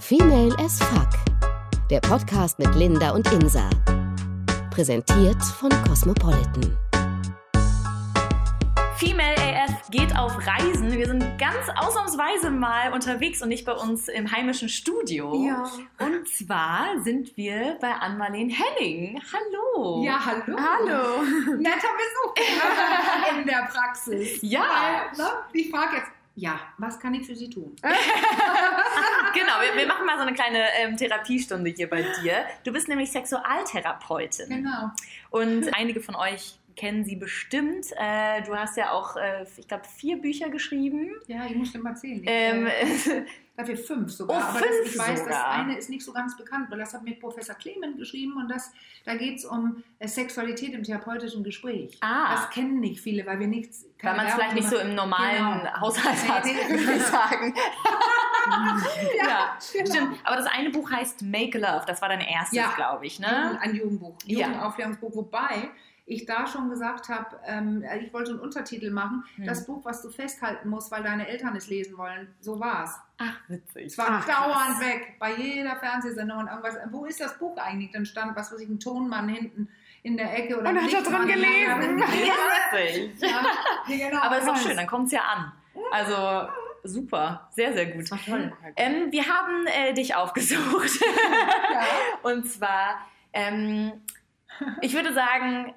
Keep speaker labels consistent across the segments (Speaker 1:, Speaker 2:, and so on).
Speaker 1: Female as Fuck. Der Podcast mit Linda und Insa. Präsentiert von Cosmopolitan.
Speaker 2: Female AF geht auf Reisen. Wir sind ganz ausnahmsweise mal unterwegs und nicht bei uns im heimischen Studio.
Speaker 3: Ja.
Speaker 2: Und zwar sind wir bei Ann-Marleen Henning. Hallo.
Speaker 3: Ja, hallo.
Speaker 2: Hallo.
Speaker 3: Netter Besuch in der Praxis.
Speaker 2: Ja.
Speaker 3: Weil, ne, ich frage jetzt, ja, was kann ich für Sie tun?
Speaker 2: Genau, wir, wir machen mal so eine kleine ähm, Therapiestunde hier bei dir. Du bist nämlich Sexualtherapeutin.
Speaker 3: Genau.
Speaker 2: Und einige von euch kennen sie bestimmt. Äh, du hast ja auch, äh, ich glaube, vier Bücher geschrieben.
Speaker 3: Ja, ich muss dir mal zählen. Ich,
Speaker 2: Ähm,
Speaker 3: äh, dafür fünf sogar.
Speaker 2: Oh,
Speaker 3: Aber
Speaker 2: fünf
Speaker 3: das, ich weiß, das
Speaker 2: sogar.
Speaker 3: eine ist nicht so ganz bekannt, weil das hat mir Professor Clement geschrieben und das, da geht es um äh, Sexualität im therapeutischen Gespräch.
Speaker 2: Ah.
Speaker 3: Das kennen nicht viele, weil wir nichts.
Speaker 2: weil man es vielleicht nicht so im normalen
Speaker 3: Genau.
Speaker 2: Haushalt hat,
Speaker 3: Nee, nee.
Speaker 2: würde ich sagen. ja,
Speaker 3: genau.
Speaker 2: stimmt. Aber das eine Buch heißt Make Love. Das war dein erstes,
Speaker 3: Ja.
Speaker 2: glaube ich, ne?
Speaker 3: Ein Jugendbuch,
Speaker 2: Ja.
Speaker 3: Jugendaufklärungsbuch, wobei ich da schon gesagt habe, ähm, ich wollte einen Untertitel machen,
Speaker 2: Hm.
Speaker 3: das Buch, was du festhalten musst, weil deine Eltern es lesen wollen. So war's.
Speaker 2: Ach, witzig.
Speaker 3: Es war
Speaker 2: Ach, krass.
Speaker 3: dauernd weg, bei jeder Fernsehsendung und irgendwas. Wo ist das Buch eigentlich? Dann stand, was weiß ich, ein Tonmann hinten in der Ecke oder
Speaker 4: Und hat er drin gelesen.
Speaker 3: Ja,
Speaker 2: Witzig.
Speaker 3: ja, genau.
Speaker 2: Aber ist doch
Speaker 3: Krass.
Speaker 2: schön, dann kommt es ja an. Also super, sehr, sehr gut.
Speaker 3: Das war toll.
Speaker 2: Ähm, wir haben äh, dich aufgesucht.
Speaker 3: Ja.
Speaker 2: Und zwar, ähm, ich würde sagen,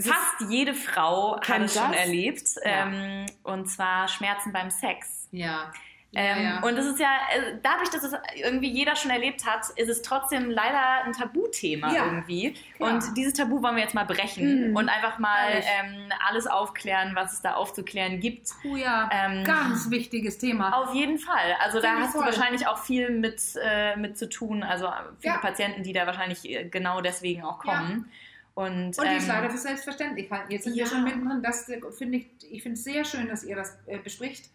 Speaker 2: fast jede Frau hat es schon erlebt.
Speaker 3: Ja.
Speaker 2: Ähm, und zwar Schmerzen beim Sex.
Speaker 3: Ja.
Speaker 2: Ähm,
Speaker 3: ja, ja.
Speaker 2: Und es ist ja, äh, dadurch, dass es irgendwie jeder schon erlebt hat, ist es trotzdem leider ein Tabuthema
Speaker 3: Ja,
Speaker 2: irgendwie.
Speaker 3: klar.
Speaker 2: Und dieses Tabu wollen wir jetzt mal brechen
Speaker 4: Mhm.
Speaker 2: und einfach mal ähm, alles aufklären, was es da aufzuklären gibt.
Speaker 3: Oh ja,
Speaker 2: Ähm,
Speaker 3: ganz wichtiges Thema.
Speaker 2: Auf jeden Fall. Also da
Speaker 3: Finde ich
Speaker 2: hast du
Speaker 3: toll.
Speaker 2: wahrscheinlich auch viel mit, äh, mit zu tun. Also viele. Patienten, die da wahrscheinlich äh, genau deswegen auch kommen. Und,
Speaker 3: Und die
Speaker 2: ähm,
Speaker 3: leider für selbstverständlich halten. Jetzt sind
Speaker 2: ja.
Speaker 3: wir schon mittendrin. Das äh, finde ich, ich finde es sehr schön, dass ihr das äh, bespricht,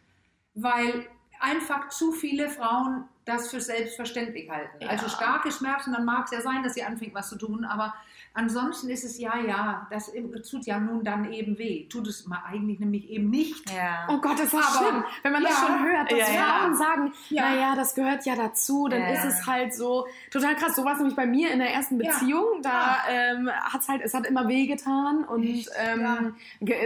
Speaker 3: weil einfach zu viele Frauen das für selbstverständlich halten.
Speaker 2: Ja.
Speaker 3: Also starke Schmerzen, dann mag es ja sein, dass sie anfängt, was zu tun, aber ansonsten ist es ja, ja, das tut ja nun dann eben weh. Tut es mal eigentlich nämlich eben nicht.
Speaker 2: ja.
Speaker 4: Oh Gott, das ist
Speaker 3: Aber-
Speaker 4: schlimm. Wenn man das
Speaker 3: Ja.
Speaker 4: schon hört, dass
Speaker 2: Ja, ja.
Speaker 4: Frauen sagen,
Speaker 3: Ja.
Speaker 4: naja, das gehört ja dazu, dann
Speaker 2: Ja,
Speaker 4: ist es halt so total krass. So war es nämlich bei mir in der ersten
Speaker 3: Ja.
Speaker 4: Beziehung. Da ähm, hat es halt, es hat immer wehgetan und
Speaker 3: Echt?
Speaker 4: ähm,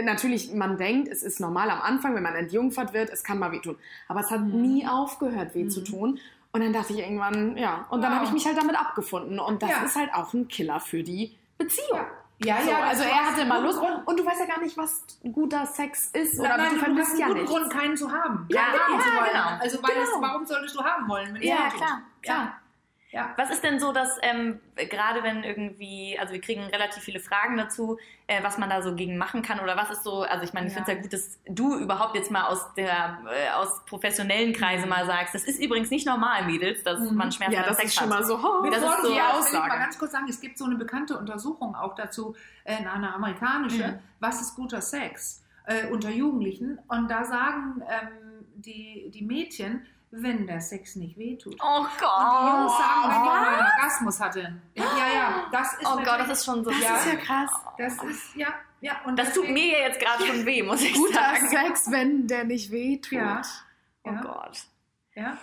Speaker 4: natürlich, man denkt, es ist normal am Anfang, wenn man entjungfert wird, es kann mal wehtun. Aber es hat
Speaker 3: Mhm.
Speaker 4: nie aufgehört, weh zu
Speaker 3: Mhm.
Speaker 4: tun. Und dann dachte ich irgendwann, ja, und dann
Speaker 3: Wow.
Speaker 4: habe ich mich halt damit abgefunden. Und das
Speaker 3: Ja.
Speaker 4: ist halt auch ein Killer für die Beziehung.
Speaker 3: Ja,
Speaker 4: So, also
Speaker 3: das
Speaker 4: er hatte immer Lust
Speaker 3: Grund.
Speaker 4: und du weißt ja gar nicht, was guter Sex ist oder
Speaker 3: Nein, nein,
Speaker 4: du
Speaker 3: du hast
Speaker 4: vermisst
Speaker 3: einen
Speaker 4: ja nichts.
Speaker 3: Grund, keinen zu haben.
Speaker 2: Ja,
Speaker 3: Keinen haben
Speaker 2: ja,
Speaker 3: wollen.
Speaker 2: genau.
Speaker 3: Also weil es,
Speaker 4: Genau.
Speaker 3: warum solltest du haben wollen, wenn es
Speaker 2: Ja, klar, klar.
Speaker 3: Ja.
Speaker 2: Was ist denn so, dass ähm, gerade wenn irgendwie, also wir kriegen relativ viele Fragen dazu, äh, was man da so gegen machen kann oder was ist so, also ich meine, ich
Speaker 3: Ja.
Speaker 2: finde es ja gut, dass du überhaupt jetzt mal aus der äh, aus professionellen Kreise mal sagst, das ist übrigens nicht normal, Mädels, dass
Speaker 3: Mhm.
Speaker 2: man Schmerzen
Speaker 4: Ja, das
Speaker 2: Sex
Speaker 4: ist schon
Speaker 2: hat.
Speaker 4: mal so. Oh,
Speaker 2: Das ist so
Speaker 3: die
Speaker 4: die
Speaker 3: Aussage. will ich mal ganz kurz sagen, es gibt so eine bekannte Untersuchung auch dazu, äh, eine amerikanische,
Speaker 2: Mhm.
Speaker 3: was ist guter Sex äh, unter Jugendlichen. Und da sagen ähm, die, die Mädchen, wenn der Sex nicht wehtut.
Speaker 2: Oh
Speaker 3: Und die
Speaker 2: Gott.
Speaker 3: Jungs sagen, wenn die
Speaker 4: was?
Speaker 3: einen Orgasmus hatte. Ja, ja, das ist
Speaker 2: Oh Gott, das ist schon so.
Speaker 4: Das
Speaker 3: Ja.
Speaker 4: ist ja krass.
Speaker 3: das ist, ja, ja. Und
Speaker 2: Das tut
Speaker 3: deswegen-
Speaker 2: mir ja jetzt gerade schon weh, muss ich
Speaker 4: Guter
Speaker 2: sagen.
Speaker 4: Sex, wenn der nicht wehtut.
Speaker 3: Ja.
Speaker 2: Oh
Speaker 3: Ja.
Speaker 2: Gott.
Speaker 3: Ja.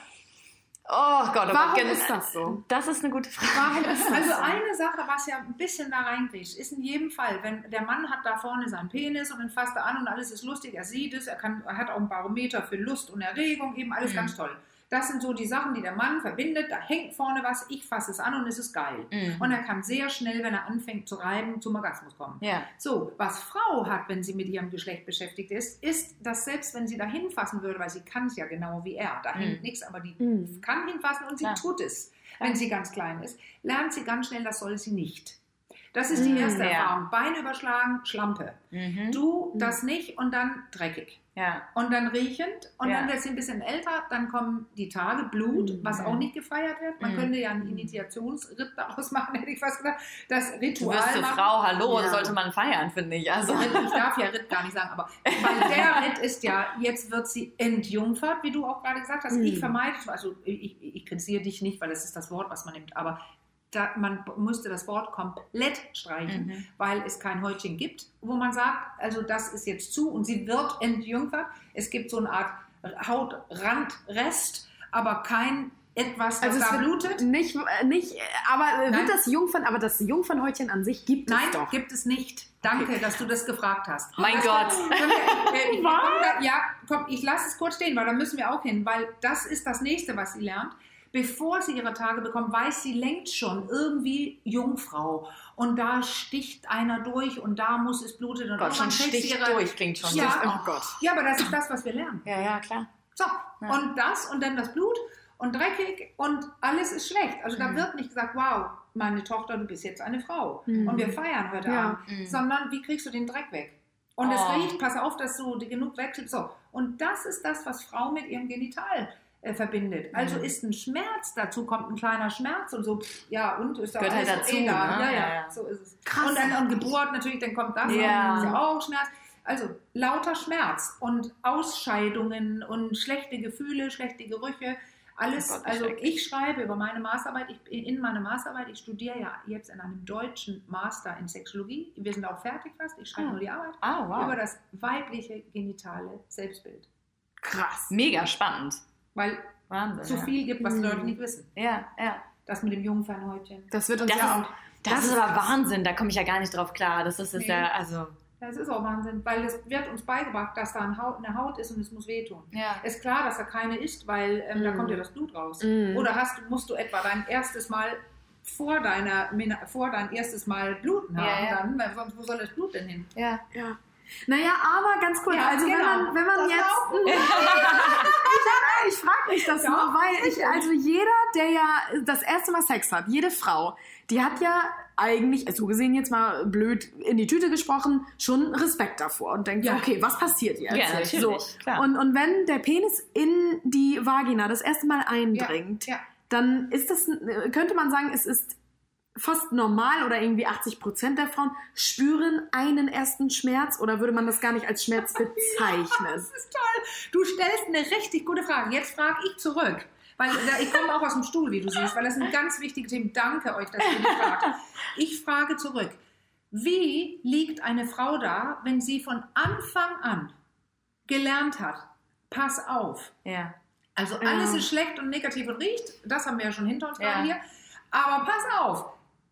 Speaker 2: Oh Gott, oh
Speaker 4: Warum
Speaker 2: Gott.
Speaker 4: ist das so?
Speaker 2: Das ist eine gute Frage.
Speaker 3: Also
Speaker 4: so?
Speaker 3: eine Sache, was ja ein bisschen da reinbricht, ist in jedem Fall, wenn der Mann hat da vorne seinen Penis und dann fasst er an und alles ist lustig, er sieht es, er, kann, er hat auch ein Barometer für Lust und Erregung, eben alles
Speaker 2: Mhm.
Speaker 3: ganz toll. Das sind so die Sachen, die der Mann verbindet, da hängt vorne was, ich fasse es an und es ist geil.
Speaker 2: Mhm.
Speaker 3: Und er kann sehr schnell, wenn er anfängt zu reiben, zum Orgasmus kommen.
Speaker 2: Ja.
Speaker 3: So, was Frau hat, wenn sie mit ihrem Geschlecht beschäftigt ist, ist, dass selbst wenn sie da hinfassen würde, weil sie kann es ja genau wie er, da
Speaker 2: Mhm.
Speaker 3: hängt nichts, aber die
Speaker 4: Mhm.
Speaker 3: kann hinfassen und sie
Speaker 2: Ja.
Speaker 3: tut es, wenn sie ganz klein ist, lernt sie ganz schnell, das soll sie nicht. Das ist die
Speaker 4: Mhm,
Speaker 3: erste
Speaker 2: ja.
Speaker 3: Erfahrung. Bein überschlagen, Schlampe.
Speaker 2: Mhm.
Speaker 3: Du
Speaker 4: Mhm.
Speaker 3: das nicht und dann dreckig.
Speaker 2: Ja.
Speaker 3: Und dann riechend und
Speaker 2: Ja.
Speaker 3: dann wird sie ein bisschen älter, dann kommen die Tage, Blut,
Speaker 4: Mhm.
Speaker 3: was auch nicht gefeiert wird. Man
Speaker 2: Mhm.
Speaker 3: könnte ja einen Initiationsritt daraus machen, hätte ich fast gedacht. Das
Speaker 2: Du
Speaker 3: Ritual
Speaker 2: wirst zur
Speaker 3: machen.
Speaker 2: Frau, hallo,
Speaker 3: Ja.
Speaker 2: das sollte man feiern, finde ich. Also.
Speaker 3: Ich darf ja Ritt gar nicht sagen, aber weil der Ritt ist ja, jetzt wird sie entjungfert, wie du auch gerade gesagt hast. Ich
Speaker 4: Mhm.
Speaker 3: vermeide, also ich, ich kritisiere dich nicht, weil das ist das Wort, was man nimmt, aber da, man müsste das Wort komplett streichen,
Speaker 2: Mhm.
Speaker 3: weil es kein Häutchen gibt, wo man sagt, also das ist jetzt zu und sie wird entjungfert. Es gibt so eine Art Hautrandrest, aber kein etwas,
Speaker 4: Also es
Speaker 3: da blutet?
Speaker 4: Nicht, äh, nicht, äh, aber
Speaker 3: Nein.
Speaker 4: wird das Jungfern, aber das Jungfernhäutchen an sich gibt
Speaker 3: Nein,
Speaker 4: es doch.
Speaker 3: gibt es nicht. Danke, dass du das gefragt hast.
Speaker 2: Mein
Speaker 3: Das
Speaker 2: Gott.
Speaker 3: Wir, äh, komm ja, komm, ich lasse es kurz stehen, weil da müssen wir auch hin, weil das ist das nächste, was sie lernt. Bevor sie ihre Tage bekommt, weiß sie längst schon irgendwie Jungfrau. Und da sticht einer durch und da muss es bluten. Und
Speaker 2: Gott, schon
Speaker 3: irgendwann kriegt sie
Speaker 2: Stich
Speaker 3: ihre-
Speaker 2: durch klingt schon.
Speaker 3: Ja.
Speaker 4: Oh Gott.
Speaker 3: Ja, aber das ist das, was wir lernen.
Speaker 2: Ja, ja, klar.
Speaker 3: So,
Speaker 2: Ja.
Speaker 3: und das und dann das Blut und dreckig und alles ist schlecht. Also da
Speaker 2: Mhm.
Speaker 3: wird nicht gesagt, wow, meine Tochter, du bist jetzt eine Frau
Speaker 4: Mhm.
Speaker 3: und wir feiern heute
Speaker 4: Ja.
Speaker 3: Abend,
Speaker 2: Mhm.
Speaker 3: sondern wie kriegst du den Dreck weg? Und es
Speaker 2: Oh.
Speaker 3: riecht, pass auf, dass du die genug wechselst. So, und das ist das, was Frau mit ihrem Genital äh, verbindet. Also
Speaker 2: Mhm.
Speaker 3: ist ein Schmerz, dazu kommt ein kleiner Schmerz und so, pff, ja, und ist doch
Speaker 2: Gehört halt
Speaker 3: alles
Speaker 2: dazu,
Speaker 3: egal.
Speaker 2: ne?
Speaker 3: Ja, ja,
Speaker 2: Ja,
Speaker 3: so ist es.
Speaker 4: Krass.
Speaker 3: Und dann und Geburt natürlich, dann kommt das
Speaker 2: Ja.
Speaker 3: auch, ist ja auch Schmerz. Also lauter Schmerz und Ausscheidungen und schlechte Gefühle, schlechte Gerüche, alles.
Speaker 2: Oh
Speaker 3: also ich schreibe über meine Masterarbeit, ich, in meiner Masterarbeit, ich studiere ja jetzt in einem deutschen Master in Sexologie. Wir sind auch fertig fast, ich schreibe
Speaker 2: Ah.
Speaker 3: nur die Arbeit.
Speaker 2: Ah,
Speaker 3: Über
Speaker 2: wow.
Speaker 3: das weibliche genitale Selbstbild.
Speaker 4: Krass.
Speaker 2: Mega spannend.
Speaker 3: Weil
Speaker 2: Wahnsinn.
Speaker 3: es so
Speaker 2: ja.
Speaker 3: viel gibt, was die
Speaker 4: Mhm.
Speaker 3: Leute nicht wissen.
Speaker 2: Ja, ja.
Speaker 3: Das mit dem Jungfernhäutchen.
Speaker 4: Das wird uns
Speaker 2: Das
Speaker 4: ja
Speaker 2: ist-
Speaker 4: auch.
Speaker 2: Das,
Speaker 4: Das
Speaker 2: ist
Speaker 4: ist
Speaker 2: aber
Speaker 4: krass.
Speaker 2: Wahnsinn, da komme ich ja gar nicht drauf klar. Das ist, ist
Speaker 3: Nee.
Speaker 2: ja, also.
Speaker 3: Das ist auch Wahnsinn, weil es wird uns beigebracht, dass da ein Haut, eine Haut ist und es muss wehtun.
Speaker 2: Ja.
Speaker 3: Ist klar, dass da keine ist, weil ähm, da
Speaker 4: Mm.
Speaker 3: kommt ja das Blut raus.
Speaker 4: Mm.
Speaker 3: Oder hast, du- musst du etwa dein erstes Mal vor, deiner, Mena- vor dein erstes Mal bluten haben,
Speaker 2: Ja, ja.
Speaker 3: dann, weil sonst wo soll das Blut denn hin?
Speaker 2: Ja.
Speaker 4: Ja. Naja, aber ganz kurz,
Speaker 3: Ja,
Speaker 4: also wenn
Speaker 3: genau.
Speaker 4: man, wenn man
Speaker 3: Das
Speaker 4: jetzt. ich ich frage mich das
Speaker 3: Ja,
Speaker 4: nur, weil ich, also jeder, der ja das erste Mal Sex hat, jede Frau, die hat ja eigentlich, so gesehen jetzt mal blöd in die Tüte gesprochen, schon Respekt davor und denkt,
Speaker 3: Ja.
Speaker 4: okay, was passiert jetzt?
Speaker 2: Ja, natürlich,
Speaker 4: So.
Speaker 2: klar.
Speaker 4: Und, und wenn der Penis in die Vagina das erste Mal eindringt,
Speaker 3: Ja,
Speaker 4: dann ist das, könnte man sagen, es ist fast normal oder irgendwie 80 Prozent der Frauen spüren einen ersten Schmerz oder würde man das gar nicht als Schmerz bezeichnen?
Speaker 3: Das ist toll. Du stellst eine richtig gute Frage. Jetzt frage ich zurück. Weil ich komme auch aus dem Stuhl, wie du siehst, weil das sind ganz wichtige Themen. Danke euch, dass ihr mich fragt. Ich frage zurück. Wie liegt eine Frau da, wenn sie von Anfang an gelernt hat, pass auf,
Speaker 2: Ja.
Speaker 3: also
Speaker 4: Ja.
Speaker 3: alles ist schlecht und negativ und riecht, das haben wir ja schon hinter uns
Speaker 2: Ja.
Speaker 3: gerade hier, aber pass auf,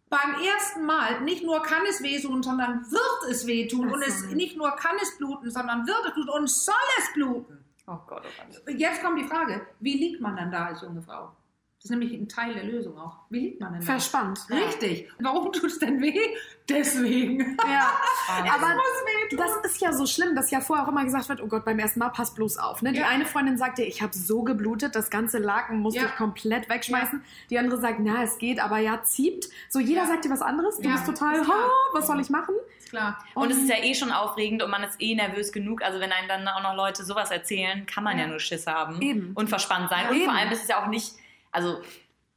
Speaker 3: beim ersten Mal nicht nur kann es wehtun, sondern wird es wehtun
Speaker 4: Ach
Speaker 3: und
Speaker 4: so.
Speaker 3: es nicht nur kann es bluten, sondern wird es bluten und soll es bluten.
Speaker 2: Oh Gott, oh Gott.
Speaker 3: Jetzt kommt die Frage, wie liegt man dann da als junge Frau? Das ist nämlich ein Teil der Lösung auch. Wie liegt man denn da?
Speaker 4: Verspannt.
Speaker 3: Richtig. Warum tut es denn weh? Deswegen.
Speaker 4: Ja, aber
Speaker 3: muss wehtun.
Speaker 4: das ist ja so schlimm, dass ja vorher auch immer gesagt wird, oh Gott, beim ersten Mal pass bloß auf. Ne? Die
Speaker 3: Ja.
Speaker 4: eine Freundin sagte, ich habe so geblutet, das ganze Laken musste
Speaker 3: Ja.
Speaker 4: ich komplett wegschmeißen. Die andere sagt, na, es geht, aber ja, zieht. So, jeder
Speaker 3: Ja.
Speaker 4: sagt dir was anderes. Du
Speaker 3: Ja,
Speaker 4: bist total,
Speaker 3: ist klar.
Speaker 4: "Ha, was soll ich machen?
Speaker 3: Ist klar.
Speaker 2: Und es ist ja eh schon aufregend und man ist eh nervös genug. Also wenn einem dann auch noch Leute sowas erzählen, kann man ja,
Speaker 3: Ja.
Speaker 2: nur Schiss haben.
Speaker 4: Eben.
Speaker 2: Und verspannt sein.
Speaker 3: Ja,
Speaker 2: und
Speaker 4: eben.
Speaker 2: vor allem ist es ja auch nicht, also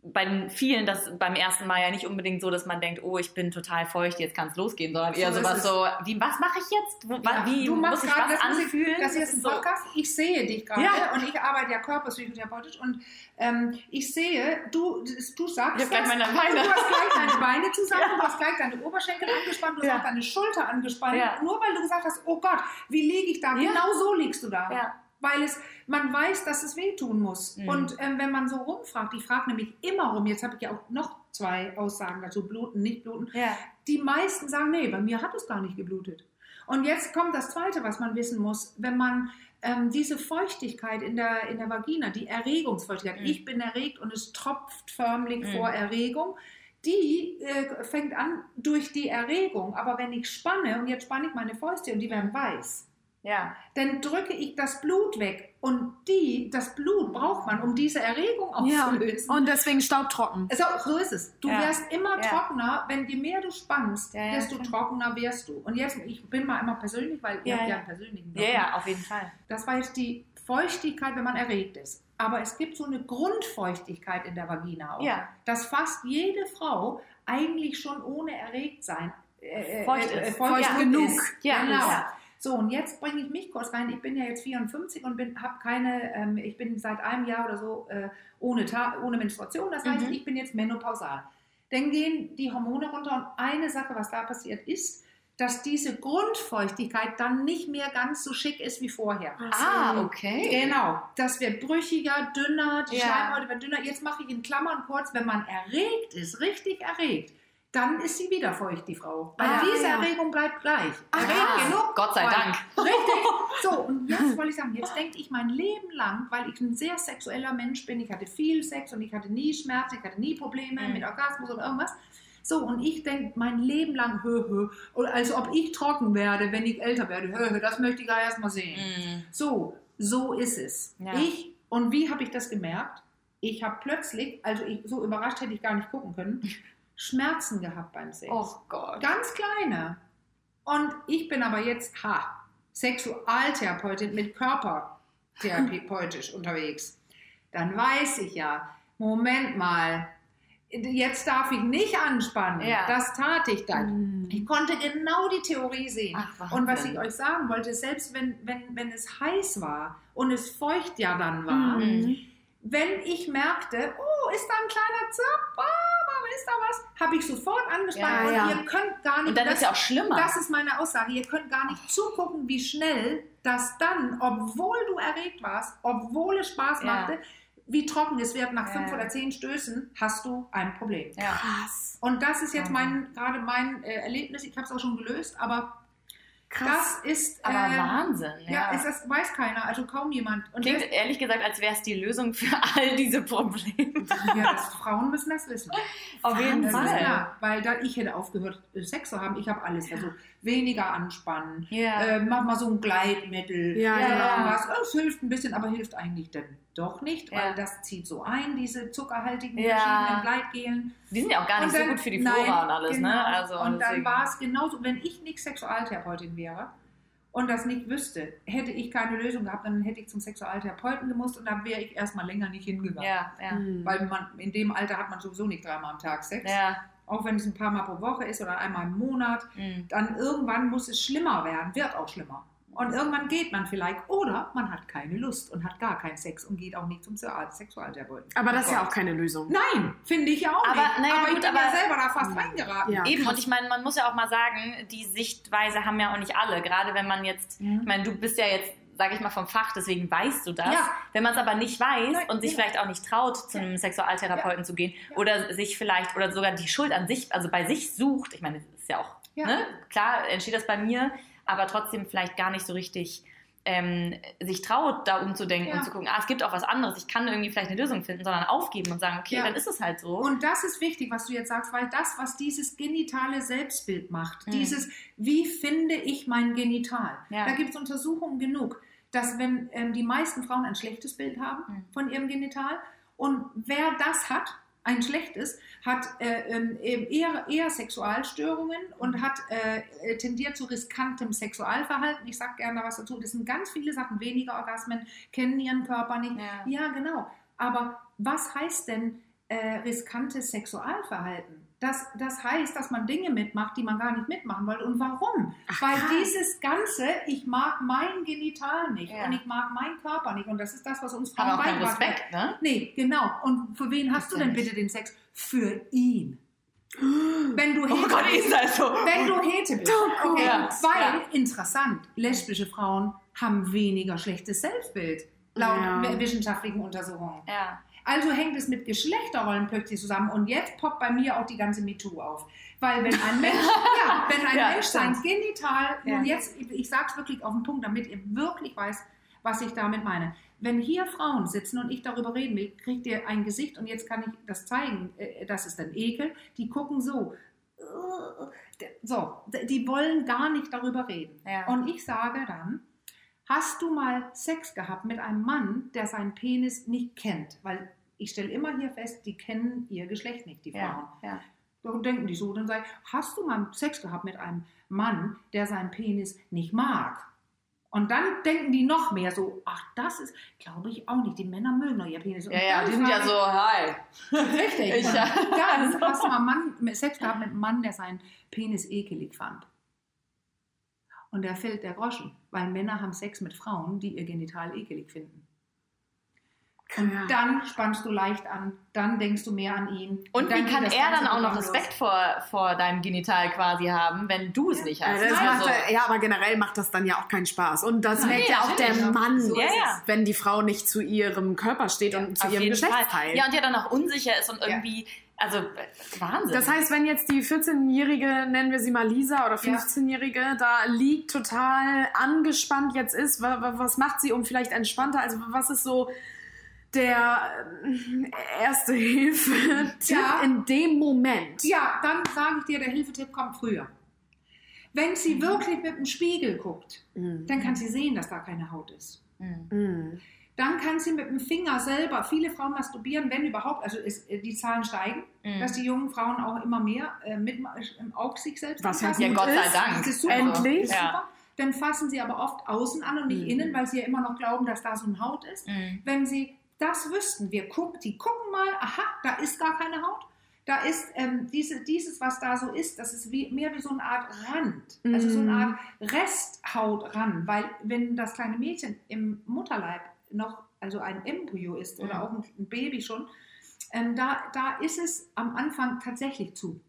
Speaker 2: bei vielen das beim ersten Mal ja nicht unbedingt so, dass man denkt, oh, ich bin total feucht, jetzt kann es losgehen, sondern eher
Speaker 3: So
Speaker 2: sowas so, wie, was mache ich jetzt? Wo,
Speaker 3: Ja,
Speaker 2: wie
Speaker 3: du machst
Speaker 2: muss ich
Speaker 3: gerade
Speaker 2: was
Speaker 3: das muss ich-
Speaker 2: anfühlen?
Speaker 3: Das hier ist ein
Speaker 2: so-
Speaker 3: Podcast. Ich sehe dich gerade
Speaker 2: Ja.
Speaker 3: und ich arbeite ja körperpsychotherapeutisch und ähm, ich sehe, du, du sagst
Speaker 2: Ich
Speaker 3: das,
Speaker 2: meine Beine.
Speaker 3: du hast gleich deine Beine zusammen, du hast gleich deine Oberschenkel angespannt, du hast
Speaker 2: Ja.
Speaker 3: deine Schulter angespannt,
Speaker 2: Ja.
Speaker 3: nur weil du gesagt hast, oh Gott, wie liege ich da?
Speaker 2: Ja.
Speaker 3: Genau so liegst du da. Weil es, man weiß, dass es wehtun muss.
Speaker 2: Mhm.
Speaker 3: Und ähm, wenn man so rumfragt, ich frage nämlich immer rum, jetzt habe ich ja auch noch zwei Aussagen dazu, bluten, nicht bluten,
Speaker 2: Ja.
Speaker 3: die meisten sagen, nee, bei mir hat es gar nicht geblutet. Und jetzt kommt das Zweite, was man wissen muss, wenn man ähm, diese Feuchtigkeit in der, in der Vagina, die Erregungsfeuchtigkeit,
Speaker 2: Mhm.
Speaker 3: ich bin erregt und es tropft förmlich
Speaker 2: Mhm.
Speaker 3: vor Erregung, die äh, fängt an durch die Erregung. Aber wenn ich spanne, und jetzt spanne ich meine Fäuste und die werden weiß,
Speaker 2: Ja.
Speaker 3: dann drücke ich das Blut weg. Und die, das Blut braucht man, um diese Erregung
Speaker 4: Ja.
Speaker 3: aufzulösen.
Speaker 4: Und deswegen staubtrocken.
Speaker 3: So, so ist es. Du
Speaker 2: Ja.
Speaker 3: wirst immer
Speaker 2: Ja.
Speaker 3: trockener, wenn je mehr du spannst,
Speaker 2: Ja, ja,
Speaker 3: desto trockener wirst du. Und jetzt, ich bin mal immer persönlich, weil ihr
Speaker 2: Ja,
Speaker 3: habt ja
Speaker 2: ja.
Speaker 3: einen persönlichen
Speaker 2: Ja, ja, auf jeden Fall.
Speaker 3: Das war jetzt die Feuchtigkeit, wenn man erregt ist. Aber es gibt so eine Grundfeuchtigkeit in der Vagina auch.
Speaker 2: Ja.
Speaker 3: Dass fast jede Frau eigentlich schon ohne erregt sein äh,
Speaker 2: Feucht ist.
Speaker 3: feucht
Speaker 4: Feucht
Speaker 3: genug.
Speaker 4: genug.
Speaker 2: Ja,
Speaker 3: genau. So, und jetzt bringe ich mich kurz rein. Ich bin ja jetzt 54 und bin, habe keine, ähm, ich bin seit einem Jahr oder so äh, ohne, Ta ohne Menstruation. Das heißt,
Speaker 2: Mhm.
Speaker 3: ich bin jetzt menopausal. Dann gehen die Hormone runter und eine Sache, was da passiert ist, dass diese Grundfeuchtigkeit dann nicht mehr ganz so schick ist wie vorher.
Speaker 2: Ah, okay.
Speaker 3: Genau, das wird brüchiger, dünner, die
Speaker 2: Ja.
Speaker 3: Schleimhäute wird dünner. Jetzt mache ich in Klammern kurz, wenn man erregt ist, richtig erregt, dann ist sie wieder feucht, die Frau. Weil
Speaker 4: Ah,
Speaker 3: diese
Speaker 4: ja.
Speaker 3: Erregung bleibt gleich. Erregt genug.
Speaker 2: Gott sei. Dank.
Speaker 3: Richtig. So, und jetzt wollte ich sagen, jetzt denke ich mein Leben lang, weil ich ein sehr sexueller Mensch bin, ich hatte viel Sex und ich hatte nie Schmerzen, ich hatte nie Probleme
Speaker 2: Mhm.
Speaker 3: mit Orgasmus oder irgendwas. So, und ich denke mein Leben lang, hö, hö, als ob ich trocken werde, wenn ich älter werde. Hö, hö, das möchte ich gar erst mal sehen.
Speaker 2: Mm.
Speaker 3: So, so ist es.
Speaker 2: Ja.
Speaker 3: Ich, und wie habe ich das gemerkt? Ich habe plötzlich, also ich, so überrascht hätte ich gar nicht gucken können, Schmerzen gehabt beim Sex.
Speaker 2: Oh Gott.
Speaker 3: Ganz kleine. Und ich bin aber jetzt, ha, Sexualtherapeutin mit Körpertherapeutisch unterwegs. Dann weiß ich ja, Moment mal, jetzt darf ich nicht anspannen.
Speaker 2: Ja.
Speaker 3: Das tat ich dann.
Speaker 4: Hm.
Speaker 3: Ich konnte genau die Theorie sehen.
Speaker 2: Ach.
Speaker 3: Und was ich euch sagen wollte, selbst wenn, wenn, wenn es heiß war und es feucht ja dann war,
Speaker 2: Mhm.
Speaker 3: wenn ich merkte, oh, ist da ein kleiner Zap, Mama, ist da was, habe ich sofort angespannt
Speaker 4: Ja,
Speaker 3: und
Speaker 4: ja.
Speaker 3: ihr könnt gar nicht,
Speaker 2: Und dann
Speaker 3: das,
Speaker 2: ist ja auch schlimmer.
Speaker 3: das ist meine Aussage, ihr könnt gar nicht zugucken, wie schnell das dann, obwohl du erregt warst, obwohl es Spaß
Speaker 2: Ja.
Speaker 3: machte, wie trocken es wird, nach
Speaker 2: Ja.
Speaker 3: fünf oder zehn Stößen hast du ein Problem.
Speaker 2: ja.
Speaker 4: Krass.
Speaker 3: Und das ist jetzt mein, gerade mein äh, Erlebnis, ich habe es auch schon gelöst, aber
Speaker 4: Krass.
Speaker 3: das ist,
Speaker 2: Aber
Speaker 3: äh,
Speaker 2: Wahnsinn.
Speaker 3: ja,
Speaker 2: Ja.
Speaker 3: ist, das weiß keiner, also kaum jemand. Und
Speaker 2: Klingt
Speaker 3: das,
Speaker 2: ehrlich gesagt, als wäre es die Lösung für all diese Probleme.
Speaker 3: ja, das, Frauen müssen das wissen.
Speaker 2: Auf jeden Fall.
Speaker 3: klar, weil da ich hätte aufgehört, Sex zu haben. Ich habe alles versucht. Weniger anspannen,
Speaker 2: Ja.
Speaker 3: äh, mach mal so ein Gleitmittel,
Speaker 4: Ja,
Speaker 3: äh,
Speaker 2: ja.
Speaker 3: irgendwas. Oh, Es hilft ein bisschen, aber hilft eigentlich dann doch nicht, weil
Speaker 2: Ja.
Speaker 3: das zieht so ein, diese zuckerhaltigen
Speaker 2: Ja.
Speaker 3: verschiedenen Gleitgelen.
Speaker 2: Die sind ja auch gar nicht
Speaker 3: dann-
Speaker 2: so gut für die
Speaker 3: nein,
Speaker 2: Flora und alles,
Speaker 3: genau.
Speaker 2: ne? Also,
Speaker 3: und dann
Speaker 2: deswegen-
Speaker 3: war es genauso, wenn ich nicht Sexualtherapeutin wäre und das nicht wüsste, hätte ich keine Lösung gehabt, dann hätte ich zum Sexualtherapeuten gemusst und dann wäre ich erstmal länger nicht hingegangen.
Speaker 2: Ja, ja.
Speaker 3: Weil man in dem Alter hat man sowieso nicht dreimal am Tag Sex.
Speaker 2: Ja.
Speaker 3: Auch wenn es ein paar Mal pro Woche ist oder einmal im Monat.
Speaker 2: Mhm.
Speaker 3: Dann irgendwann muss es schlimmer werden, wird auch schlimmer. Und irgendwann geht man vielleicht oder man hat keine Lust und hat gar keinen Sex und geht auch nicht zum Sexualtherapeuten.
Speaker 4: Aber das ist ja
Speaker 3: Oh
Speaker 4: auch keine Lösung.
Speaker 3: Nein, finde ich ja auch
Speaker 2: Aber,
Speaker 3: nicht.
Speaker 2: naja,
Speaker 3: aber ich
Speaker 2: gut,
Speaker 3: bin
Speaker 2: aber-
Speaker 3: ja selber da fast
Speaker 4: Mhm.
Speaker 3: reingeraten.
Speaker 4: Ja.
Speaker 2: Eben, und ich meine, man muss ja auch mal sagen, die Sichtweise haben ja auch nicht alle. Gerade wenn man jetzt,
Speaker 3: Mhm.
Speaker 2: ich meine, du bist ja jetzt, sage ich mal, vom Fach, deswegen weißt du das.
Speaker 3: Ja.
Speaker 2: Wenn man es aber nicht weiß
Speaker 3: Nein,
Speaker 2: und sich
Speaker 3: ja.
Speaker 2: vielleicht auch nicht traut, zu einem Sexualtherapeuten zu gehen oder sich vielleicht, oder sogar die Schuld an sich, also bei sich sucht, ich meine, das ist ja auch,
Speaker 3: Ja.
Speaker 2: ne? klar entsteht das bei mir, aber trotzdem vielleicht gar nicht so richtig ähm, sich traut, da umzudenken
Speaker 3: Ja.
Speaker 2: und zu gucken, ah, es gibt auch was anderes, ich kann irgendwie vielleicht eine Lösung finden, sondern aufgeben und sagen, okay,
Speaker 3: Ja.
Speaker 2: dann ist es halt so.
Speaker 3: Und das ist wichtig, was du jetzt sagst, weil das, was dieses genitale Selbstbild macht,
Speaker 2: Mhm.
Speaker 3: dieses, wie finde ich mein Genital?
Speaker 2: Ja.
Speaker 3: Da gibt es Untersuchungen genug, dass wenn ähm, die meisten Frauen ein schlechtes Bild haben
Speaker 2: Mhm.
Speaker 3: von ihrem Genital und wer das hat, ein schlechtes, hat äh, ähm, eher, eher Sexualstörungen und hat äh, äh, tendiert zu riskantem Sexualverhalten. Ich sage gerne was dazu. Das sind ganz viele Sachen. Weniger Orgasmen, kennen ihren Körper nicht.
Speaker 2: Ja.
Speaker 3: Ja, genau. Aber was heißt denn äh, riskantes Sexualverhalten? Das, das heißt, dass man Dinge mitmacht, die man gar nicht mitmachen wollte. Und warum?
Speaker 4: Ach,
Speaker 3: Weil
Speaker 4: krass.
Speaker 3: dieses Ganze, ich mag mein Genital nicht
Speaker 2: Ja.
Speaker 3: und ich mag meinen Körper nicht. Und das ist das, was uns Frauen
Speaker 2: aber auch kein. Respekt, ne?
Speaker 3: Nee, genau. Und für wen hast du denn
Speaker 2: nicht.
Speaker 3: bitte den Sex? Für ihn. Wenn du
Speaker 2: Oh
Speaker 3: Hete
Speaker 2: Gott,
Speaker 3: bist.
Speaker 2: ist das so.
Speaker 3: Wenn du Hete bist.
Speaker 4: Oh,
Speaker 3: Okay,
Speaker 2: Ja,
Speaker 3: weil,
Speaker 2: ja.
Speaker 3: interessant, lesbische Frauen haben weniger schlechtes Selbstbild. Laut
Speaker 4: Ja.
Speaker 3: wissenschaftlichen Untersuchungen.
Speaker 2: Ja.
Speaker 3: Also hängt es mit Geschlechterrollen plötzlich zusammen. Und jetzt poppt bei mir auch die ganze MeToo auf. Weil wenn ein Mensch, ja, wenn ein
Speaker 2: Ja,
Speaker 3: Mensch sein. Genital,
Speaker 2: Ja.
Speaker 3: und jetzt, ich sage es wirklich auf den Punkt, damit ihr wirklich weiß, was ich damit meine. Wenn hier Frauen sitzen und ich darüber reden will, kriegt ihr ein Gesicht und jetzt kann ich das zeigen, äh, das ist ein Ekel, die gucken so. Äh, So, die wollen gar nicht darüber reden.
Speaker 2: Ja.
Speaker 3: Und ich sage dann, hast du mal Sex gehabt mit einem Mann, der seinen Penis nicht kennt? Weil ich stelle immer hier fest, die kennen ihr Geschlecht nicht, die Frauen.
Speaker 2: Ja. ja.
Speaker 3: Dann denken die so, dann sage ich, hast du mal Sex gehabt mit einem Mann, der seinen Penis nicht mag? Und dann denken die noch mehr so, ach, das ist, glaube ich auch nicht. Die Männer mögen doch ihr Penis. Und
Speaker 2: Ja, ja, die sind ja so, hi.
Speaker 3: ich, Richtig.
Speaker 2: Ich-
Speaker 3: und dann hast du mal Mann, Sex gehabt mit einem Mann, der seinen Penis ekelig fand. Und da fällt der Groschen, weil Männer haben Sex mit Frauen, die ihr Genital ekelig finden. Und
Speaker 4: Ja.
Speaker 3: dann spannst du leicht an, dann denkst du mehr an ihn.
Speaker 2: Und
Speaker 3: dann
Speaker 2: wie kann er dann auch noch
Speaker 3: los.
Speaker 2: Respekt vor, vor deinem Genital quasi haben, wenn du es nicht hast?
Speaker 4: Äh, das
Speaker 2: Also-
Speaker 4: macht, ja, aber generell macht das dann ja auch keinen Spaß. Und das merkt ja auch der. Mann,
Speaker 3: So
Speaker 2: Ja, ja.
Speaker 4: wenn die Frau nicht zu ihrem Körper steht und zu ihrem. Geschlechtsteil.
Speaker 2: Ja, und ja dann auch unsicher ist und irgendwie, also Wahnsinn.
Speaker 4: Das heißt, wenn jetzt die 14-Jährige, nennen wir sie mal Lisa, oder 15-Jährige, da liegt, total angespannt jetzt ist, wa- wa- was macht sie, um vielleicht entspannter, also was ist so der äh, erste Hilfe-Tipp
Speaker 3: Ja.
Speaker 4: in dem Moment?
Speaker 3: Ja, dann sage ich dir, der Hilfetipp kommt früher. Wenn sie
Speaker 2: Mhm.
Speaker 3: wirklich mit dem Spiegel guckt,
Speaker 4: Mhm.
Speaker 3: dann kann sie sehen, dass da keine Haut ist.
Speaker 2: Mhm.
Speaker 3: Dann kann sie mit dem Finger selber, viele Frauen masturbieren, wenn überhaupt, also ist, äh, die Zahlen steigen,
Speaker 2: Mhm.
Speaker 3: dass die jungen Frauen auch immer mehr äh, mit, ähm, auf sich selbst
Speaker 4: Was ja.
Speaker 2: Ja, Gott sei
Speaker 4: ist.
Speaker 2: Dank.
Speaker 3: Das ist super.
Speaker 4: Endlich.
Speaker 3: Ist
Speaker 2: Ja.
Speaker 3: super. Dann fassen sie aber oft außen an und nicht
Speaker 4: Mhm.
Speaker 3: innen, weil sie ja immer noch glauben, dass da so eine Haut ist.
Speaker 2: Mhm.
Speaker 3: Wenn sie das wüssten, wir gucken, die gucken mal, aha, da ist gar keine Haut. Da ist ähm, diese, dieses, was da so ist, das ist wie, mehr wie so eine Art Rand, also so eine
Speaker 4: Mhm.
Speaker 3: Art Resthaut ran, weil wenn das kleine Mädchen im Mutterleib noch, also ein Embryo ist oder
Speaker 2: Mhm.
Speaker 3: auch ein, Baby schon, ähm, da, da ist es am Anfang tatsächlich zu.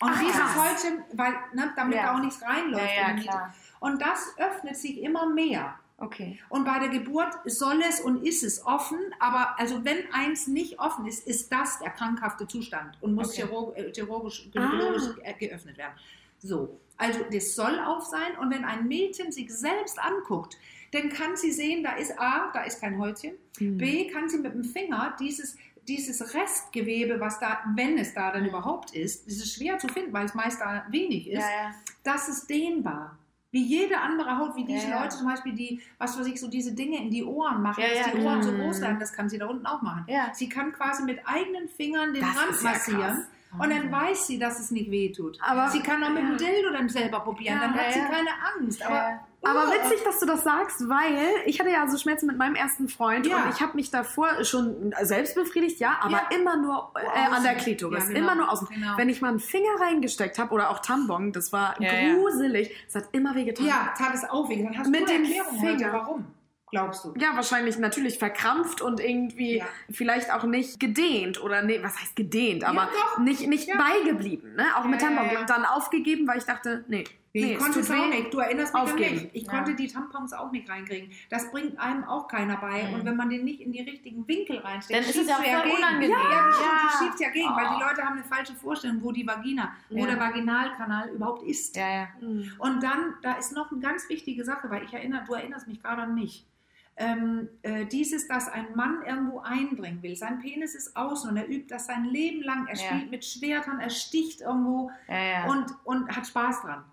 Speaker 3: Und
Speaker 4: Ach,
Speaker 3: dieses
Speaker 4: krass.
Speaker 3: Häutchen, weil, ne, damit
Speaker 2: Ja.
Speaker 3: da auch nichts reinläuft.
Speaker 2: Ja, ja.
Speaker 3: Und das öffnet sich immer mehr.
Speaker 2: Okay.
Speaker 3: Und bei der Geburt soll es und ist es offen, aber also wenn eins nicht offen ist, ist das der krankhafte Zustand und muss
Speaker 2: Okay.
Speaker 3: chirurg äh, chirurgisch, gynäkologisch äh, geöffnet werden. So, also das soll auf sein und wenn ein Mädchen sich selbst anguckt, dann kann sie sehen, da ist A, da ist kein Häutchen,
Speaker 4: Mhm.
Speaker 3: B, kann sie mit dem Finger dieses, dieses Restgewebe, was da, wenn es da dann
Speaker 2: Mhm.
Speaker 3: überhaupt ist, ist schwer zu finden, weil es meist da wenig ist,
Speaker 2: Ja, ja.
Speaker 3: das ist dehnbar. Wie jede andere Haut, wie diese
Speaker 2: Ja.
Speaker 3: Leute zum Beispiel, die, was weiß ich, so diese Dinge in die Ohren machen, dass die Ohren so groß werden, das kann sie da unten auch machen. Sie kann quasi mit eigenen Fingern den
Speaker 4: Das
Speaker 3: Rand massieren
Speaker 4: krass.
Speaker 3: und dann weiß sie, dass es nicht weh tut.
Speaker 4: Aber-
Speaker 3: sie kann auch mit dem Dildo dann selber probieren, dann hat sie keine Angst. Aber.
Speaker 4: Aber
Speaker 3: Oh.
Speaker 4: witzig, dass du das sagst, weil ich hatte ja so Schmerzen mit meinem ersten Freund
Speaker 3: Ja.
Speaker 4: und ich habe mich davor schon selbst befriedigt, ja, aber
Speaker 3: Ja.
Speaker 4: immer nur äh, an der Klitoris,
Speaker 3: Ja, genau.
Speaker 4: immer nur außen.
Speaker 3: Genau.
Speaker 4: Wenn ich mal einen Finger reingesteckt habe oder auch Tampon, das war gruselig, es hat immer weh getan.
Speaker 3: ja, tat es auch weh. Dann hast
Speaker 4: Mit
Speaker 3: du eine
Speaker 4: dem
Speaker 3: Erklärung heute,
Speaker 4: Finger.
Speaker 3: warum, glaubst du?
Speaker 4: Ja, wahrscheinlich natürlich verkrampft und irgendwie vielleicht auch nicht gedehnt oder nee, was heißt gedehnt, aber nicht, nicht beigeblieben, ne? Auch mit
Speaker 3: ja.
Speaker 4: Und dann aufgegeben, weil ich dachte, nee,
Speaker 3: Ich
Speaker 4: nee,
Speaker 3: konnte es auch nicht. Du erinnerst mich
Speaker 4: Aufgeben.
Speaker 3: an mich. Ich
Speaker 2: Ja.
Speaker 3: konnte die Tampons auch nicht reinkriegen. Das bringt einem auch keiner bei.
Speaker 2: Mhm.
Speaker 3: Und wenn man den nicht in die richtigen Winkel reinsteckt,
Speaker 2: Dann ist es ja voll
Speaker 3: gegen.
Speaker 2: unangenehm.
Speaker 3: Ja,
Speaker 2: Ja.
Speaker 3: du schiebst ja gegen, weil
Speaker 2: Oh.
Speaker 3: die Leute haben eine falsche Vorstellung, wo die Vagina, wo
Speaker 2: Ja.
Speaker 3: der Vaginalkanal überhaupt ist.
Speaker 2: Ja, ja.
Speaker 4: Mhm.
Speaker 3: Und dann, da ist noch eine ganz wichtige Sache, weil ich erinnere, du erinnerst mich gerade an mich. Ähm, äh, dieses, dass ein Mann irgendwo eindringen will. Sein Penis ist außen und er übt das sein Leben lang. Er spielt mit Schwertern, er sticht irgendwo und, und hat Spaß dran.